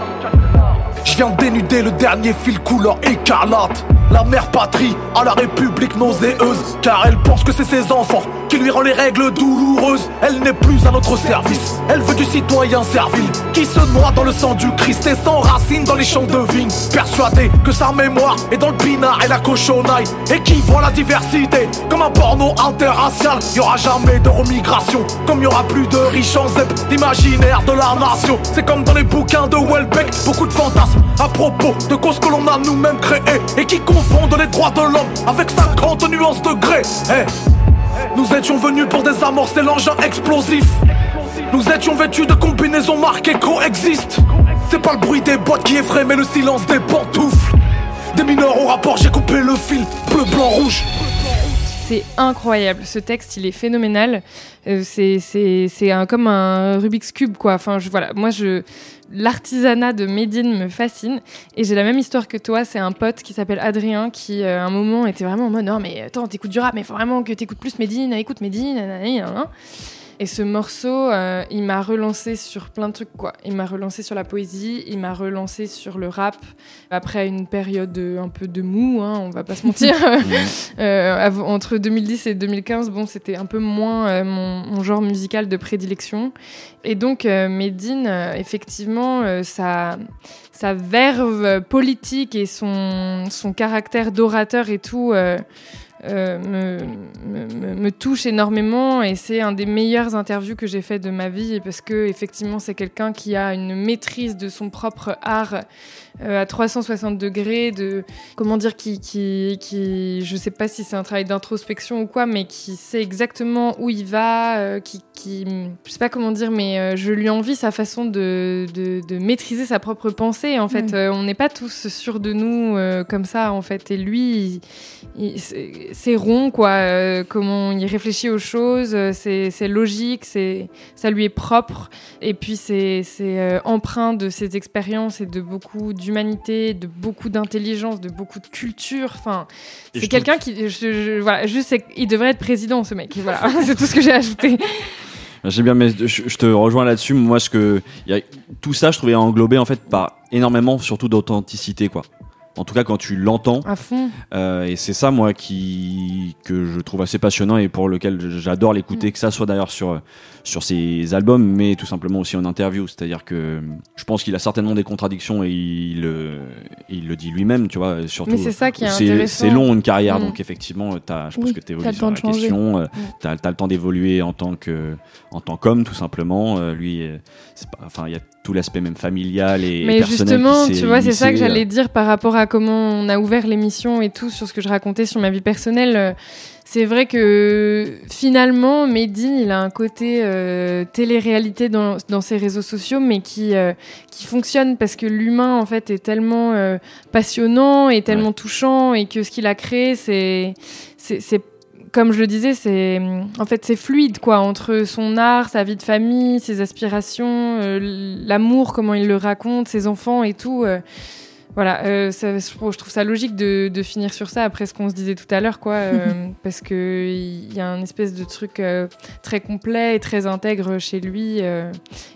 Je viens dénuder le dernier fil couleur écarlate. La mère patrie à la république nauséeuse. Car elle pense que c'est ses enfants qui lui rend les règles douloureuses. Elle n'est plus à notre service. Elle veut du citoyen servile qui se noie dans le sang du Christ et s'enracine dans les champs de vigne. Persuadée que sa mémoire est dans le pinard et la cochonaille. Et qui voit la diversité comme un porno interracial. Y aura jamais de remigration. Comme y aura plus de riches en zep. L'imaginaire de la nation. C'est comme dans les bouquins de Welbeck. Beaucoup de fantasmes à propos de causes que l'on a nous-mêmes créées. Et qui confondent les droits de l'homme avec 50 nuances de gré. Eh, nous étions venus pour désamorcer l'engin explosif. Nous étions vêtus de combinaisons marquées coexistent. C'est pas le bruit des boîtes qui effraie, mais le silence des pantoufles. Des mineurs au rapport, j'ai coupé le fil. Bleu, blanc, rouge. C'est incroyable. Ce texte, il est phénoménal. Euh, c'est comme un Rubik's cube quoi. Enfin je, voilà, moi je l'artisanat de Médine me fascine et j'ai la même histoire que toi. C'est un pote qui s'appelle Adrien qui euh, à un moment était vraiment en mode non mais attends t'écoutes du rap mais faut vraiment que t'écoutes plus Médine. Écoute Médine. nanana. Et ce morceau, euh, il m'a relancé sur plein de trucs, quoi. Il m'a relancé sur la poésie, il m'a relancé sur le rap. Après une période un peu de mou, hein, on va pas se mentir. Euh, entre 2010 et 2015, bon, c'était un peu moins euh, mon, mon genre musical de prédilection. Et donc, Medine, effectivement, sa, sa verve politique et son, son caractère d'orateur et tout me, me, touche énormément. Et c'est un des meilleures interviews que j'ai fait de ma vie parce que, effectivement, c'est quelqu'un qui a une maîtrise de son propre art euh, à 360 degrés, de comment dire, qui, qui, qui, je sais pas si c'est un travail d'introspection ou quoi, mais qui sait exactement où il va, euh, qui, qui, je sais pas comment dire, mais euh, je lui envie sa façon de, de, de maîtriser sa propre pensée. En fait. Euh, on n'est pas tous sûrs de nous euh, comme ça, en fait. Et lui, c'est rond, quoi. euh, comment il réfléchit aux choses, euh, c'est logique, c'est ça lui est propre. Et puis c'est euh, empreint de ses expériences et de beaucoup d'humanité, de beaucoup d'intelligence, de beaucoup de culture. Enfin, c'est quelqu'un qui, je, je- voilà, juste, il devrait être président, ce mec. Voilà, c'est tout ce que j'ai ajouté. J'ai bien, mais je, je te rejoins là-dessus. Moi, ce que il y a, tout ça, je trouvais englobé en fait par énormément, surtout d'authenticité, quoi. En tout cas, quand tu l'entends, À fond. euh, et c'est ça, moi, qui que je trouve assez passionnant et pour lequel j'adore l'écouter, que ça soit d'ailleurs sur sur ses albums, mais tout simplement aussi en interview. C'est-à-dire que je pense qu'il a certainement des contradictions et il, le- il le dit lui-même, tu vois. Surtout, Mais c'est ça qui est c'est intéressant. c'est long une carrière, Mm. donc effectivement, as, je pense Oui, que tu évolues sur la changer. question, euh, Mm. t'as as le temps d'évoluer en tant que en tant qu'homme, tout simplement. Euh, lui, euh, c'est pas- enfin, il y a tout l'aspect même familial et, et Mais personnel justement, qui tu vois, c'est ça que j'allais dire par rapport à comment on a ouvert l'émission et tout sur ce que je racontais sur ma vie personnelle. Euh, C'est vrai que finalement, Medine, il a un côté euh, télé-réalité dans, dans ses réseaux sociaux, mais qui, euh, qui fonctionne parce que l'humain, en fait, est tellement euh, passionnant et tellement touchant et que ce qu'il a créé, c'est comme je le disais, c'est en fait c'est fluide quoi entre son art, sa vie de famille, ses aspirations, euh, l'amour, comment il le raconte, ses enfants et tout. euh, voilà, euh, ça- je trouve je trouve ça logique de, de finir sur ça après ce qu'on se disait tout à l'heure, quoi, euh, parce que il y a un espèce de truc euh, très complet et très intègre chez lui, euh,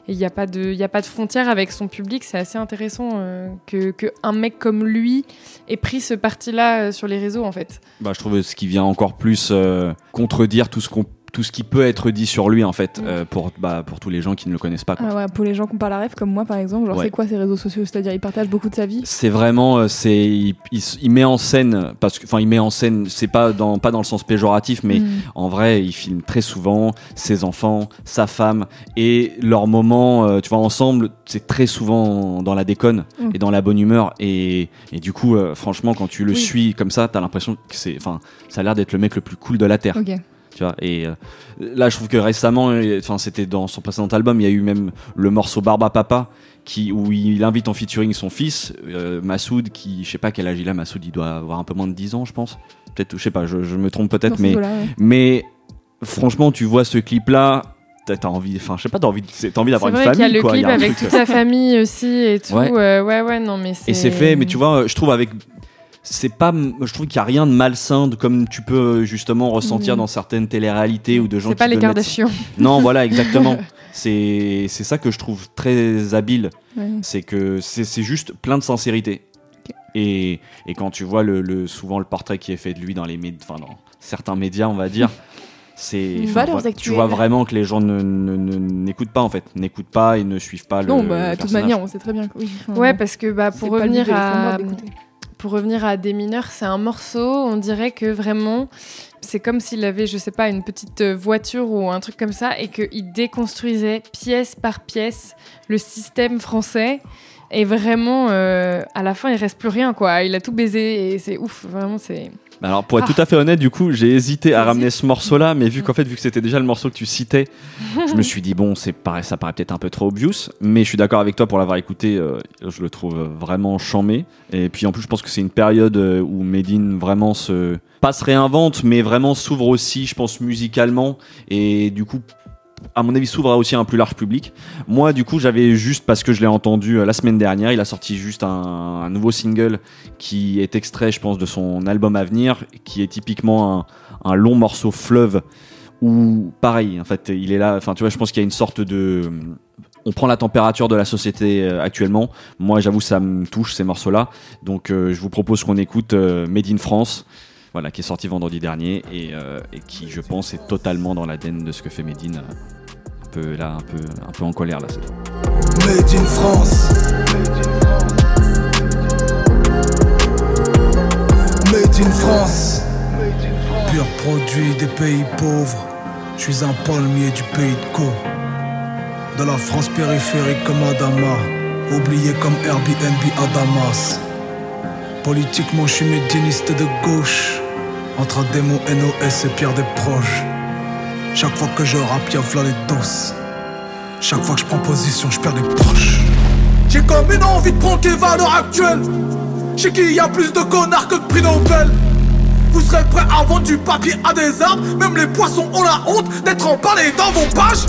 et il n'y a pas de, il y a pas de frontière avec son public. C'est assez intéressant euh, que, que un mec comme lui ait pris ce parti-là euh, sur les réseaux, en fait. Bah, je trouve ce qui vient encore plus euh, contredire tout ce qu'on tout ce qui peut être dit sur lui en fait Mm. euh, pour bah, pour tous les gens qui ne le connaissent pas quoi. Ah ouais, pour les gens qui ont pas la rêve, comme moi par exemple, genre Ouais. c'est quoi ces réseaux sociaux? C'est-à-dire, il partage beaucoup de sa vie? C'est vraiment euh, c'est il, il met en scène parce que enfin il met en scène c'est pas dans pas dans le sens péjoratif mais Mm. en vrai il filme très souvent ses enfants, sa femme et leurs moments euh, tu vois ensemble c'est très souvent dans la déconne Mm. et dans la bonne humeur et, et du coup euh, franchement quand tu le Oui. suis comme ça t'as l'impression que c'est enfin ça a l'air d'être le mec le plus cool de la terre. Ok. Tu vois et euh, là je trouve que récemment euh, enfin c'était dans son précédent album il y a eu même le morceau Barba Papa qui où il invite en featuring son fils euh, Massoud qui je sais pas quel âge il a Massoud il doit avoir un peu moins de 10 ans je pense peut-être je sais pas je, je me trompe peut-être mais ouais. mais franchement tu vois ce clip là t'as envie enfin je sais pas t'as envie t'as envie d'avoir une vrai famille qu'il y a le quoi. Il clip a avec toute sa famille aussi et tout. Ouais. Ouais, ouais, ouais, non, mais et c'est fait mais tu vois je trouve avec c'est pas je trouve qu'il y a rien de malsain de comme tu peux justement ressentir Mhm. dans certaines téléréalités ou de gens C'est pas les Kardashians. Non, voilà, exactement. c'est c'est ça que je trouve très habile. Ouais. C'est que c'est juste plein de sincérité. Et, et quand tu vois le, le- souvent le portrait qui est fait de lui dans les enfin, dans certains médias, on va dire, c'est tu vois vraiment que les gens ne- ne- ne- n'écoutent pas en fait, n'écoutent pas et ne suivent pas le. Non, bah, de toute manière, on sait très bien que oui. enfin, Ouais, parce que bah, pour revenir à. Pour revenir à Des mineurs, c'est un morceau, on dirait que vraiment, c'est comme s'il avait, je sais pas, une petite euh, voiture ou un truc comme ça, et qu'il déconstruisait pièce par pièce le système français. Et vraiment, euh, à la fin, il reste plus rien, quoi. Il a tout baisé et c'est ouf, vraiment, c'est. Alors pour être tout à fait honnête, du coup, j'ai hésité à ramener ce morceau-là, mais vu qu'en fait, vu que c'était déjà le morceau que tu citais, je me suis dit bon, c'est pareil, ça paraît peut-être un peu trop obvious, mais je suis d'accord avec toi pour l'avoir écouté, euh, je le trouve vraiment chambé. Et puis en plus, je pense que c'est une période euh, où Medine vraiment se pas se réinvente, mais vraiment s'ouvre aussi, je pense musicalement, et du coup. À mon avis, s'ouvre à aussi un plus large public. Moi, du coup, j'avais juste parce que je l'ai entendu euh, la semaine dernière. Il a sorti juste un, nouveau single qui est extrait, je pense, de son album à venir, qui est typiquement un, long morceau fleuve où pareil, en fait, il est là. Enfin, tu vois, je pense qu'il y a une sorte de on prend la température de la société euh, actuellement. Moi, j'avoue, ça me touche ces morceaux-là. Donc, euh, je vous propose qu'on écoute euh, Made in France, voilà, qui est sorti vendredi dernier et, et qui, je pense, est totalement dans l'ADN de ce que fait Made in. Un peu un un en colère là. Made in France. Made in France. Pur produit des pays pauvres. Je suis un palmier du pays de Co. De la France périphérique comme Adama. Oublié comme Airbnb à Damas. Politiquement, je suis médiniste de gauche. Entre Ademo, NOS et Pierre des proches. Chaque fois que je rappe, y'a v'là les doses. Chaque fois que je prends position, je perds des proches. J'ai comme une envie de prendre les valeurs actuelles. Chez qui y a plus de connards que de prix Nobel. Vous serez prêts à vendre du papier à des arbres Même les poissons ont la honte d'être emballés dans vos pages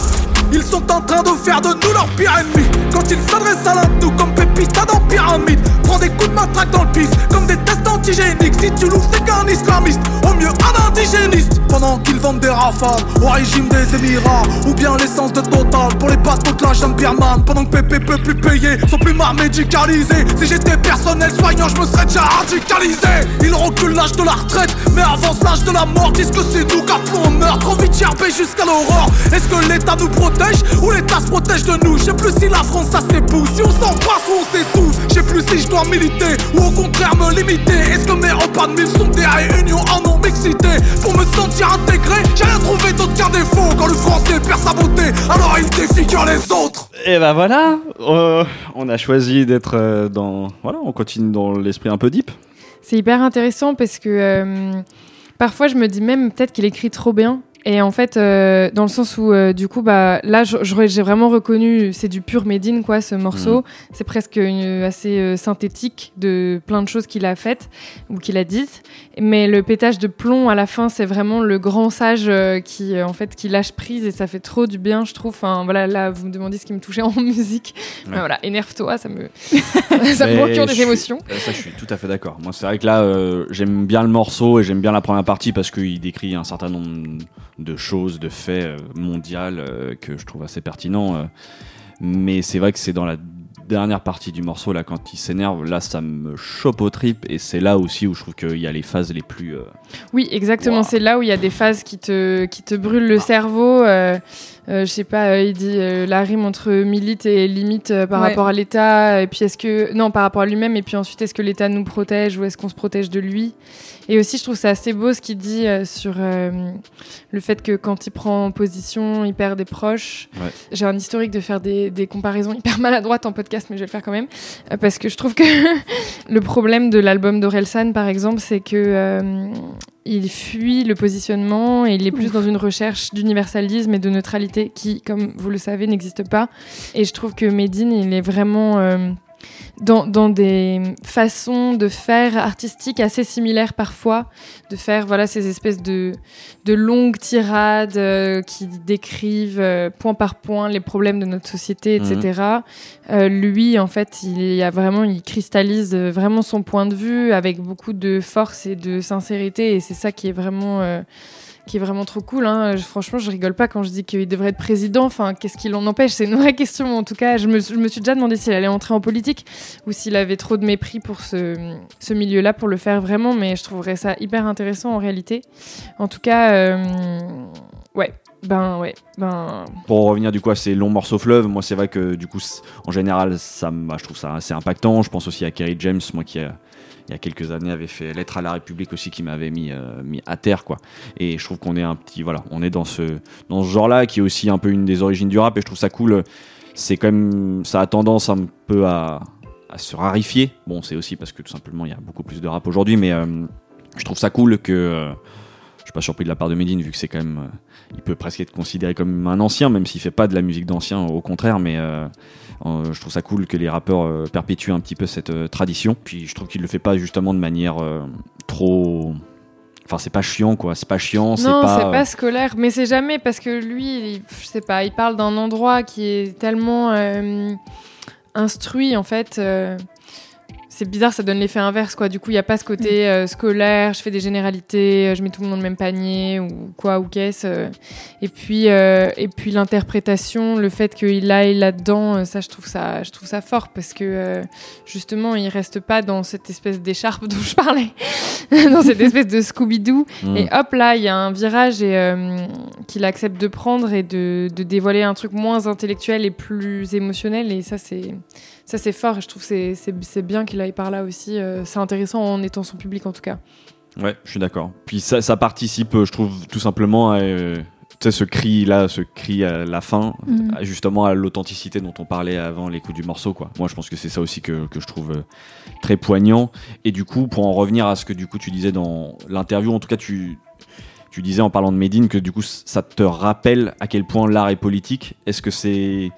Ils sont en train de faire de nous leur pire ennemi Quand ils s'adressent à l'un de nous comme Pépita dans Pyramide. Prends des coups de matraque dans le pif Comme des tests antigéniques. Si tu louves c'est qu'un islamiste. Au mieux un indigéniste. Pendant qu'ils vendent des rafales Au régime des Émirats Ou bien l'essence de Total Pour les bateaux de la jungle birmane. Pendant que Pépé peut plus payer Son plumard médicalisé. Si j'étais personnel soignant je me serais déjà radicalisé. Ils reculent l'âge de la retraite Mais avance l'âge de la mort. Disent que c'est nous qu'appelons au meurtre. Trop vite jusqu'à l'aurore. Est-ce que l'État nous protège Ou l'État se protège de nous? Je sais plus si la France ça s'épouse. Si on s'embrasse ou s'étouffe Je sais plus si je dois militer Ou au contraire me limiter Est-ce que mes repas de mille sont des réunions en non-mixité Pour me sentir intégré J'ai rien trouvé d'autre qu'un défaut Quand le français perd sa beauté Alors il défigure les autres Et ben voilà, euh, on a choisi d'être euh, dans. Voilà, on continue dans l'esprit un peu deep. C'est hyper intéressant parce que euh, parfois je me dis même peut-être qu'il écrit trop bien. Et en fait, euh, dans le sens où, euh, du coup, bah, là, j'ai vraiment reconnu, c'est du pur Medine, quoi, ce morceau. C'est presque une- assez euh, synthétique de plein de choses qu'il a faites ou qu'il a dites. Mais le pétage de plomb à la fin, c'est vraiment le grand sage euh, qui, euh, en fait, qui lâche prise et ça fait trop du bien, je trouve. Enfin, voilà, là, vous me demandez ce qui me touchait en musique. Ouais. Voilà, énerve-toi, ça me, ça me procure des suis- émotions. Euh, Ça, je suis tout à fait d'accord. Moi, c'est vrai que là, euh, j'aime bien le morceau et j'aime bien la première partie parce qu'il décrit un certain nombre de choses, de faits euh, mondiales euh, que je trouve assez pertinents. euh. Mais c'est vrai que c'est dans la dernière partie du morceau, là, quand il s'énerve, là, ça me chope au trip et c'est là aussi où je trouve qu'il y a les phases les plus. euh, Oui, exactement. Wow. C'est là où il y a des phases qui te, qui te brûlent le cerveau. Euh, je sais pas, euh, il dit euh, la rime entre milite et limite euh, par Ouais. rapport à l'État. Et puis est-ce que. Non, par rapport à lui-même. Et puis ensuite, est-ce que l'État nous protège ou est-ce qu'on se protège de lui? Et aussi, je trouve ça assez beau ce qu'il dit euh, sur euh, le fait que quand il prend position, il perd des proches. Ouais. J'ai un historique de faire des, des comparaisons hyper maladroites en podcast, mais je vais le faire quand même. Euh, parce que je trouve que le problème de l'album d'Orelsan, par exemple, c'est que. euh, il fuit le positionnement et il est plus dans une recherche d'universalisme et de neutralité qui, comme vous le savez, n'existe pas. Et je trouve que Medine, il est vraiment euh, dans, dans des façons de faire artistiques assez similaires parfois, de faire voilà ces espèces de, de longues tirades euh, qui décrivent euh, point par point les problèmes de notre société, etc. Euh, lui, en fait, il y a vraiment, il cristallise vraiment son point de vue avec beaucoup de force et de sincérité, et c'est ça qui est vraiment, qui est vraiment trop cool. Hein. Franchement, je rigole pas quand je dis qu'il devrait être président. Enfin, qu'est-ce qui l'en empêche? C'est une vraie question. En tout cas, je me, suis déjà demandé s'il allait entrer en politique ou s'il avait trop de mépris pour ce, milieu-là pour le faire vraiment, mais je trouverais ça hyper intéressant en réalité. En tout cas, euh, ouais. Ben ouais, ben Pour revenir du coup à ces longs morceaux fleuves, moi c'est vrai que du coup en général ça, bah, je trouve ça assez impactant. Je pense aussi à Kerry James, moi qui a- il y a quelques années avait fait Lettre à la République aussi qui m'avait mis, euh, mis à terre quoi. Et je trouve qu'on est un petit voilà, on est dans ce dans ce genre-là qui est aussi un peu une des origines du rap et je trouve ça cool. C'est quand même ça a tendance un peu à, se rarifier. Bon c'est aussi parce que tout simplement il y a beaucoup plus de rap aujourd'hui, mais euh, je trouve ça cool que euh, je suis pas surpris de la part de Medine vu que c'est quand même euh, il peut presque être considéré comme un ancien, même s'il fait pas de la musique d'ancien, au contraire, mais je trouve ça cool que les rappeurs euh, perpétuent un petit peu cette euh, tradition. Puis je trouve qu'il le fait pas justement de manière euh, trop. Enfin, c'est pas chiant, quoi. C'est pas chiant, c'est Non, pas. c'est pas scolaire, mais c'est jamais parce que lui, il- je sais pas, il parle d'un endroit qui est tellement euh, instruit en fait. euh, c'est bizarre, ça donne l'effet inverse, quoi. Du coup, il n'y a pas ce côté euh, scolaire, je fais des généralités, euh, je mets tout le monde dans le même panier, ou quoi, ou qu'est-ce. euh. Et puis, euh, et puis l'interprétation, le fait qu'il aille là-dedans, ça, je trouve ça, je trouve ça fort, parce que euh, justement, il reste pas dans cette espèce d'écharpe dont je parlais, dans cette espèce de Scooby-Doo. Mm. Et hop, là, il y a un virage et, euh, qu'il accepte de prendre et de, de dévoiler un truc moins intellectuel et plus émotionnel. Et ça, c'est ça c'est fort. Et je trouve que c'est- c'est bien qu'il aille par là aussi. Euh, c'est intéressant en étant son public, en tout cas. Ouais, je suis d'accord. Puis ça, ça participe, euh, je trouve, tout simplement à euh, ce cri là, ce cri à la fin, à- justement à l'authenticité dont on parlait avant l'écoute du morceau. Quoi. Moi, je pense que c'est ça aussi que, que je trouve euh, très poignant. Et du coup, pour en revenir à ce que du coup tu disais dans l'interview, en tout cas, tu, tu disais en parlant de Medine que du coup ça te rappelle à quel point l'art est politique. Est-ce que c'est.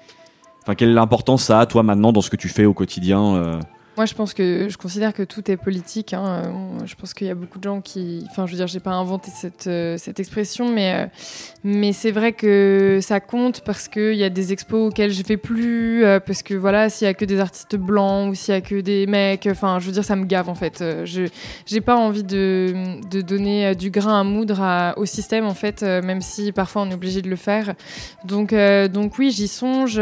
Enfin, quelle importance ça a, toi, maintenant, dans ce que tu fais au quotidien euh, Moi, je pense que je considère que tout est politique. hein. Euh, Je pense qu'il y a beaucoup de gens qui. Enfin, je veux dire, j'ai pas inventé cette, euh, cette expression, mais, euh, mais c'est vrai que ça compte parce qu'il y a des expos auxquelles je vais plus. parce que voilà, s'il y a que des artistes blancs ou s'il y a que des mecs, enfin, je veux dire, ça me gave en fait. Je j'ai pas envie de, de donner du grain à moudre au système en fait, même si parfois on est obligé de le faire. Donc, donc oui, j'y songe.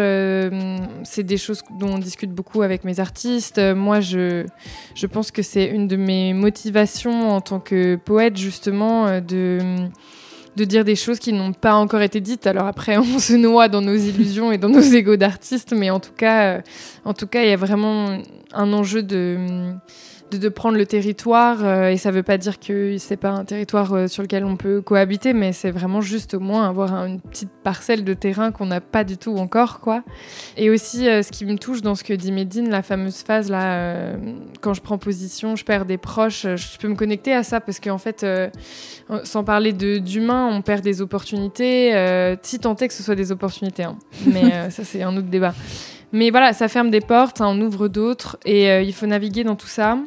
c'est des choses dont on discute beaucoup avec mes artistes. Moi, je, je pense que c'est une de mes motivations en tant que poète, justement, euh, de, de dire des choses qui n'ont pas encore été dites. Alors après, on se noie dans nos illusions et dans nos égos d'artistes, mais en tout cas, euh, en tout cas, il y a vraiment un enjeu de de, de prendre le territoire euh, et ça veut pas dire que c'est pas un territoire euh, sur lequel on peut cohabiter mais c'est vraiment juste au moins avoir un- une petite parcelle de terrain qu'on n'a pas du tout encore quoi et aussi euh, ce qui me touche dans ce que dit Medine la fameuse phase là quand je prends position je perds des proches je peux me connecter à ça parce qu'en fait sans parler de d'humain on perd des opportunités si tant est que ce soit des opportunités hein. mais ça c'est un autre débat mais voilà, ça ferme des portes, ça en ouvre d'autres, et euh, il faut naviguer dans tout ça.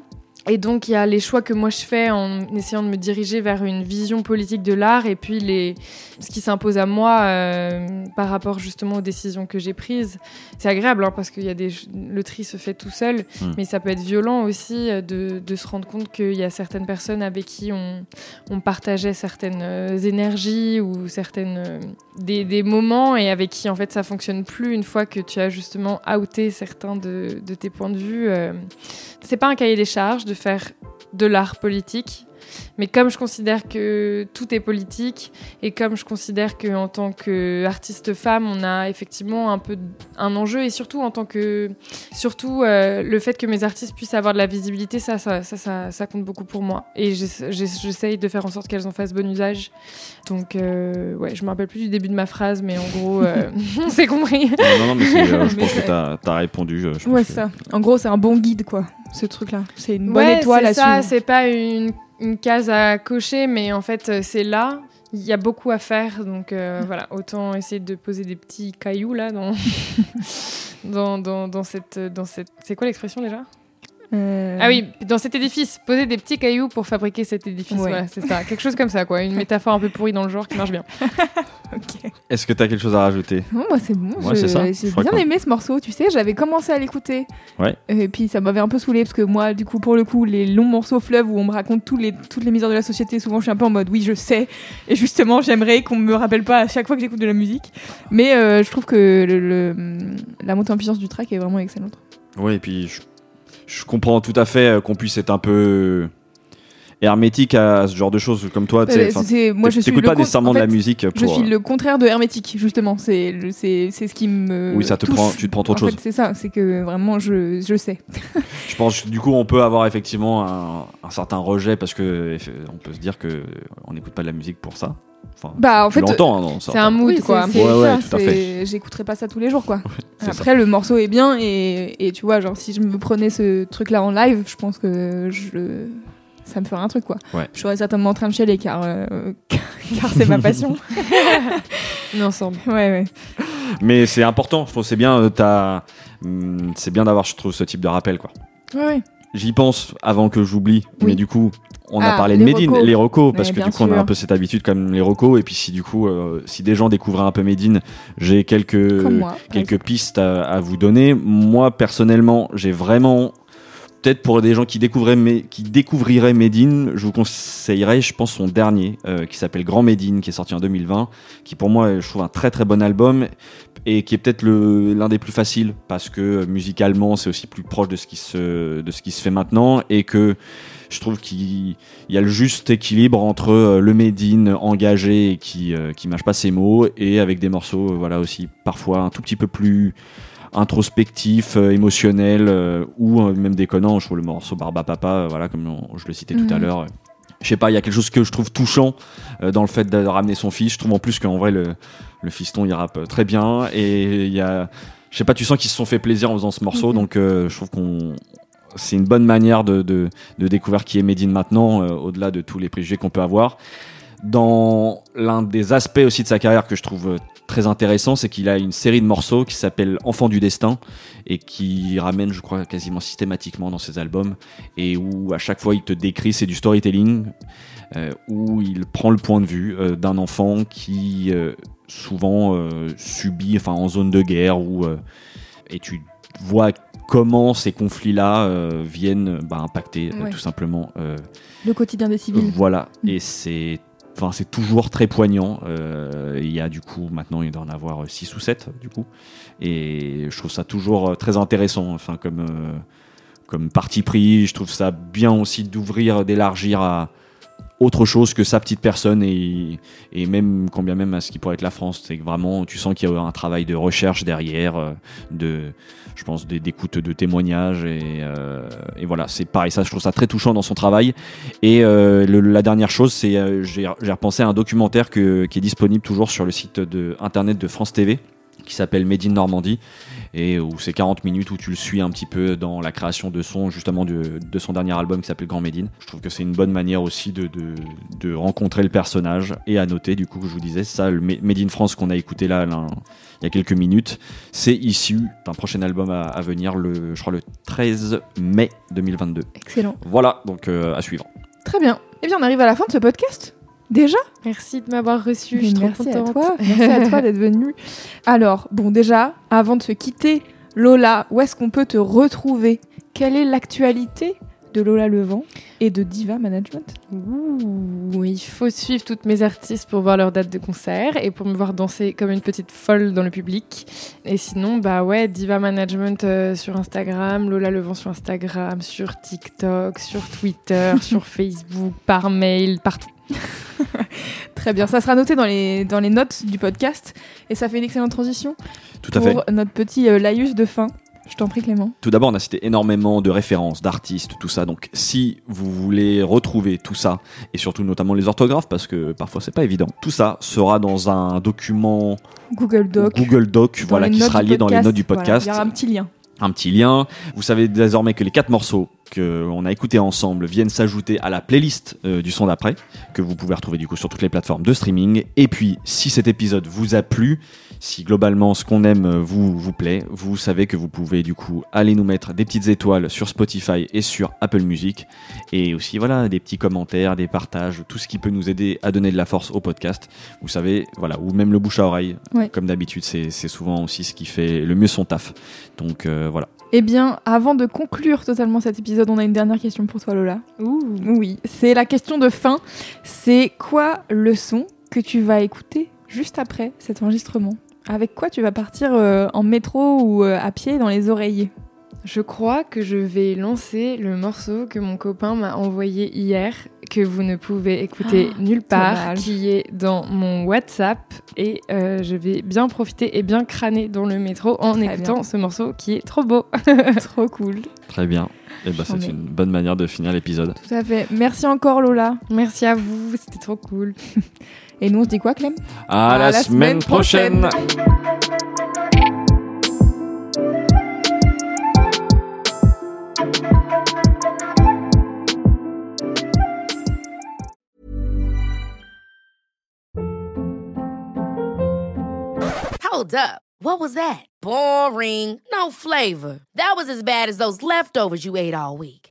Et donc, il y a les choix que moi je fais en essayant de me diriger vers une vision politique de l'art, et puis les, ce qui s'impose à moi euh, par rapport justement aux décisions que j'ai prises. C'est agréable, hein, parce que y a des, le tri se fait tout seul, Mm. mais ça peut être violent aussi euh, de, de se rendre compte qu'il y a certaines personnes avec qui on, on partageait certaines euh, énergies ou certaines des, des moments et avec qui en fait ça fonctionne plus une fois que tu as justement outé certains de, de tes points de vue. euh. C'est pas un cahier des charges de faire de l'art politique. Mais comme je considère que tout est politique et comme je considère que en tant qu'artiste femme, on a effectivement un peu un enjeu et surtout en tant que surtout euh, le fait que mes artistes puissent avoir de la visibilité, ça ça ça, ça, ça compte beaucoup pour moi et j'essa- j'essa- j'essaye de faire en sorte qu'elles en fassent bon usage. Donc euh, ouais, je me rappelle plus du début de ma phrase, mais en gros, euh, on s'est compris. Non, non, mais c'est, euh, je Mais pense que t'as as répondu. euh, je pense Ouais, que- ça. En gros, c'est un bon guide, quoi, ce truc-là. C'est une bonne Ouais, étoile c'est à ça, suivre. c'est pas une, une case à cocher, mais en fait, euh, c'est là. Il y a beaucoup à faire, donc euh, voilà, autant essayer de poser des petits cailloux là dans, dans, dans, dans cette, dans cette. C'est quoi l'expression déjà? Euh, Ah oui, dans cet édifice, poser des petits cailloux pour fabriquer cet édifice. Ouais. Voilà, c'est ça, quelque chose comme ça, quoi, une métaphore un peu pourrie dans le genre qui marche bien. ok. Est-ce que t'as quelque chose à rajouter? Non, moi, c'est bon. Ouais, je- c'est ça. J'ai bien aimé ce morceau, tu sais. J'avais commencé à l'écouter. Ouais. Et puis, ça m'avait un peu saoulé parce que moi, du coup, pour le coup, les longs morceaux fleuves où on me raconte tous les, toutes les misères de la société, souvent, je suis un peu en mode oui, je sais. Et justement, j'aimerais qu'on me rappelle pas à chaque fois que j'écoute de la musique. Mais euh, je trouve que le, le- la montée en puissance du track est vraiment excellente. Oui, et puis je, je comprends tout à fait euh, qu'on puisse être un peu hermétique à ce genre de choses comme toi. Euh, c'est- moi, je suis pas nécessairement en de la musique Je pour. suis euh, le contraire de hermétique, justement. C'est c'est c'est ce qui me. Oui, ça te touche. prend, tu te prends trop de choses. c'est ça, c'est que vraiment, je, je sais. Je pense que du coup, on peut avoir effectivement un, un certain rejet parce que on peut se dire que on n'écoute pas de la musique pour ça. Enfin, Bah, en fait, hein, C'est un mood, Oui, quoi. c'est- c'est Ouais, ouais, J'écouterais pas ça tous les jours, quoi. Après, le morceau est bien et, et tu vois, genre, si je me prenais ce truc-là en live, je pense que je, ça me ferait un truc, quoi. Ouais. Je serais certainement en train de chialer car, euh, car c'est ma passion. On est ensemble. ouais, ouais. Mais c'est important. Je trouve c'est bien. euh, t'as- hum, c'est bien d'avoir, je trouve, ce type de rappel, quoi. Ouais, ouais. J'y pense avant que j'oublie, mais du coup, on a Ah, parlé de les Médine, recos. les recos, parce Mais que bien du coup, on a sûr. un peu cette habitude comme les recos, et puis si du coup, euh, si des gens découvraient un peu Médine, j'ai quelques Comme moi. par quelques pistes à, à vous donner. Moi, personnellement, j'ai vraiment peut-être pour des gens qui découvriraient, qui Medine, je vous conseillerais, je pense, son dernier, euh, qui s'appelle Grand Medine, qui est sorti en 2020, qui pour moi, je trouve un très très bon album et qui est peut-être l'un des plus faciles parce que euh, musicalement, c'est aussi plus proche de ce qui se fait maintenant et que je trouve qu'il il y a le juste équilibre entre euh, le Medine engagé et qui euh, qui mâche pas ses mots et avec des morceaux, voilà aussi parfois un tout petit peu plus introspectif, euh, émotionnel euh, ou euh, même déconnant. Je trouve le morceau Barba Papa, voilà, comme on- je le citais tout à Mhm. l'heure. Je sais pas, il y a quelque chose que je trouve touchant euh, dans le fait de ramener son fils. Je trouve en plus qu'en vrai, le, le fiston, il rappe très bien. Et il y a, je sais pas, tu sens qu'ils se sont fait plaisir en faisant ce morceau. Mhm. Donc, euh, je trouve qu'on. C'est une bonne manière de, de, de découvrir qui est Medine maintenant, euh, au-delà de tous les préjugés qu'on peut avoir. Dans l'un des aspects aussi de sa carrière que je trouve euh, très intéressant, c'est qu'il a une série de morceaux qui s'appelle Enfant du destin et qui ramène, je crois, quasiment systématiquement dans ses albums et où à chaque fois il te décrit, c'est du storytelling, euh, où il prend le point de vue euh, d'un enfant qui euh, souvent subit, enfin en zone de guerre, où, euh, et tu vois comment ces conflits-là euh, viennent bah, impacter euh, tout simplement euh, Le quotidien des civils. voilà, Mm. et c'est enfin c'est toujours très poignant. Euh, il y a du coup maintenant il doit en avoir 6 ou 7 du coup. Et je trouve ça toujours euh, très intéressant. Enfin comme euh, comme parti pris, je trouve ça bien aussi d'ouvrir, d'élargir à autre chose que sa petite personne. Et, et même quand bien même à ce qui pourrait être la France, c'est vraiment tu sens qu'il y a un travail de recherche derrière, de je pense des- d'écoute de témoignages et, euh, et voilà c'est pareil ça je trouve ça très touchant dans son travail et euh, le- la dernière chose c'est euh, j'ai repensé à un documentaire que, qui est disponible toujours sur le site de internet de France TV qui s'appelle Made Normandie et où c'est 40 minutes où tu le suis un petit peu dans la création de son justement de, de son dernier album qui s'appelle Grand Médine. Je trouve que c'est une bonne manière aussi de, de, de rencontrer le personnage et à noter du coup que je vous disais ça le France qu'on a écouté là, là, il y a quelques minutes c'est issu d'un prochain album à, à venir le je crois le 13 mai 2022. Excellent. Voilà donc euh, à suivre. Très bien. Eh bien, on arrive à la fin de ce podcast. Déjà Merci de m'avoir reçu. Mais Je suis trop Merci à contente. toi. Merci à toi d'être venu. Alors, bon, déjà, avant de se quitter, Lola, où est-ce qu'on peut te retrouver? Quelle est l'actualité? De Lola Levent et de Diva Management Ouh, il faut suivre toutes mes artistes pour voir leur date de concert et pour me voir danser comme une petite folle dans le public. Et sinon, bah ouais, Diva Management euh, sur Instagram, Lola Levent sur Instagram, sur TikTok, sur Twitter, sur Facebook, par mail, partout. Très bien, ça sera noté dans les, dans les notes du podcast et ça fait une excellente transition Tout à fait. pour notre petit euh, laïus de fin. Je t'en prie Clément. Tout d'abord, on a cité énormément de références, d'artistes, tout ça. Donc, si vous voulez retrouver tout ça, et surtout notamment les orthographes, parce que parfois c'est pas évident, tout ça sera dans un document Google Doc. Google Doc, voilà, qui sera lié dans les notes du podcast. Il y aura un petit lien. un petit lien. Vous savez désormais que les quatre morceaux qu'on a écoutés ensemble viennent s'ajouter à la playlist euh, du son d'après, que vous pouvez retrouver du coup sur toutes les plateformes de streaming. Et puis, si cet épisode vous a plu, si globalement ce qu'on aime euh, vous vous plaît, vous savez que vous pouvez du coup aller nous mettre des petites étoiles sur Spotify et sur Apple Music. Et aussi, voilà, des petits commentaires, des partages, tout ce qui peut nous aider à donner de la force au podcast. Vous savez, voilà, ou même le bouche à oreille. Ouais. Comme d'habitude, c'est c'est souvent aussi ce qui fait le mieux son taf. Donc euh, voilà. Eh bien, avant de conclure totalement cet épisode, on a une dernière question pour toi Lola. Ouh. Oui, c'est la question de fin. C'est quoi le son que tu vas écouter juste après cet enregistrement? Avec quoi tu vas partir euh, en métro ou euh, à pied dans les oreillers? Je crois que je vais lancer le morceau que mon copain m'a envoyé hier, que vous ne pouvez écouter nulle part, qui est dans mon WhatsApp. Et euh, je vais bien profiter et bien crâner dans le métro en Très écoutant bien. ce morceau qui est trop beau. Trop cool. Très bien. Et ben, J'en c'est ai. une bonne manière de finir l'épisode. Tout à fait. Merci encore Lola. Merci à vous, c'était trop cool. Et nous on se dit quoi Clem? À, À la, la semaine, semaine prochaine. prochaine. Hold up. What was that? Boring. No flavor. That was as bad as those leftovers you ate all week.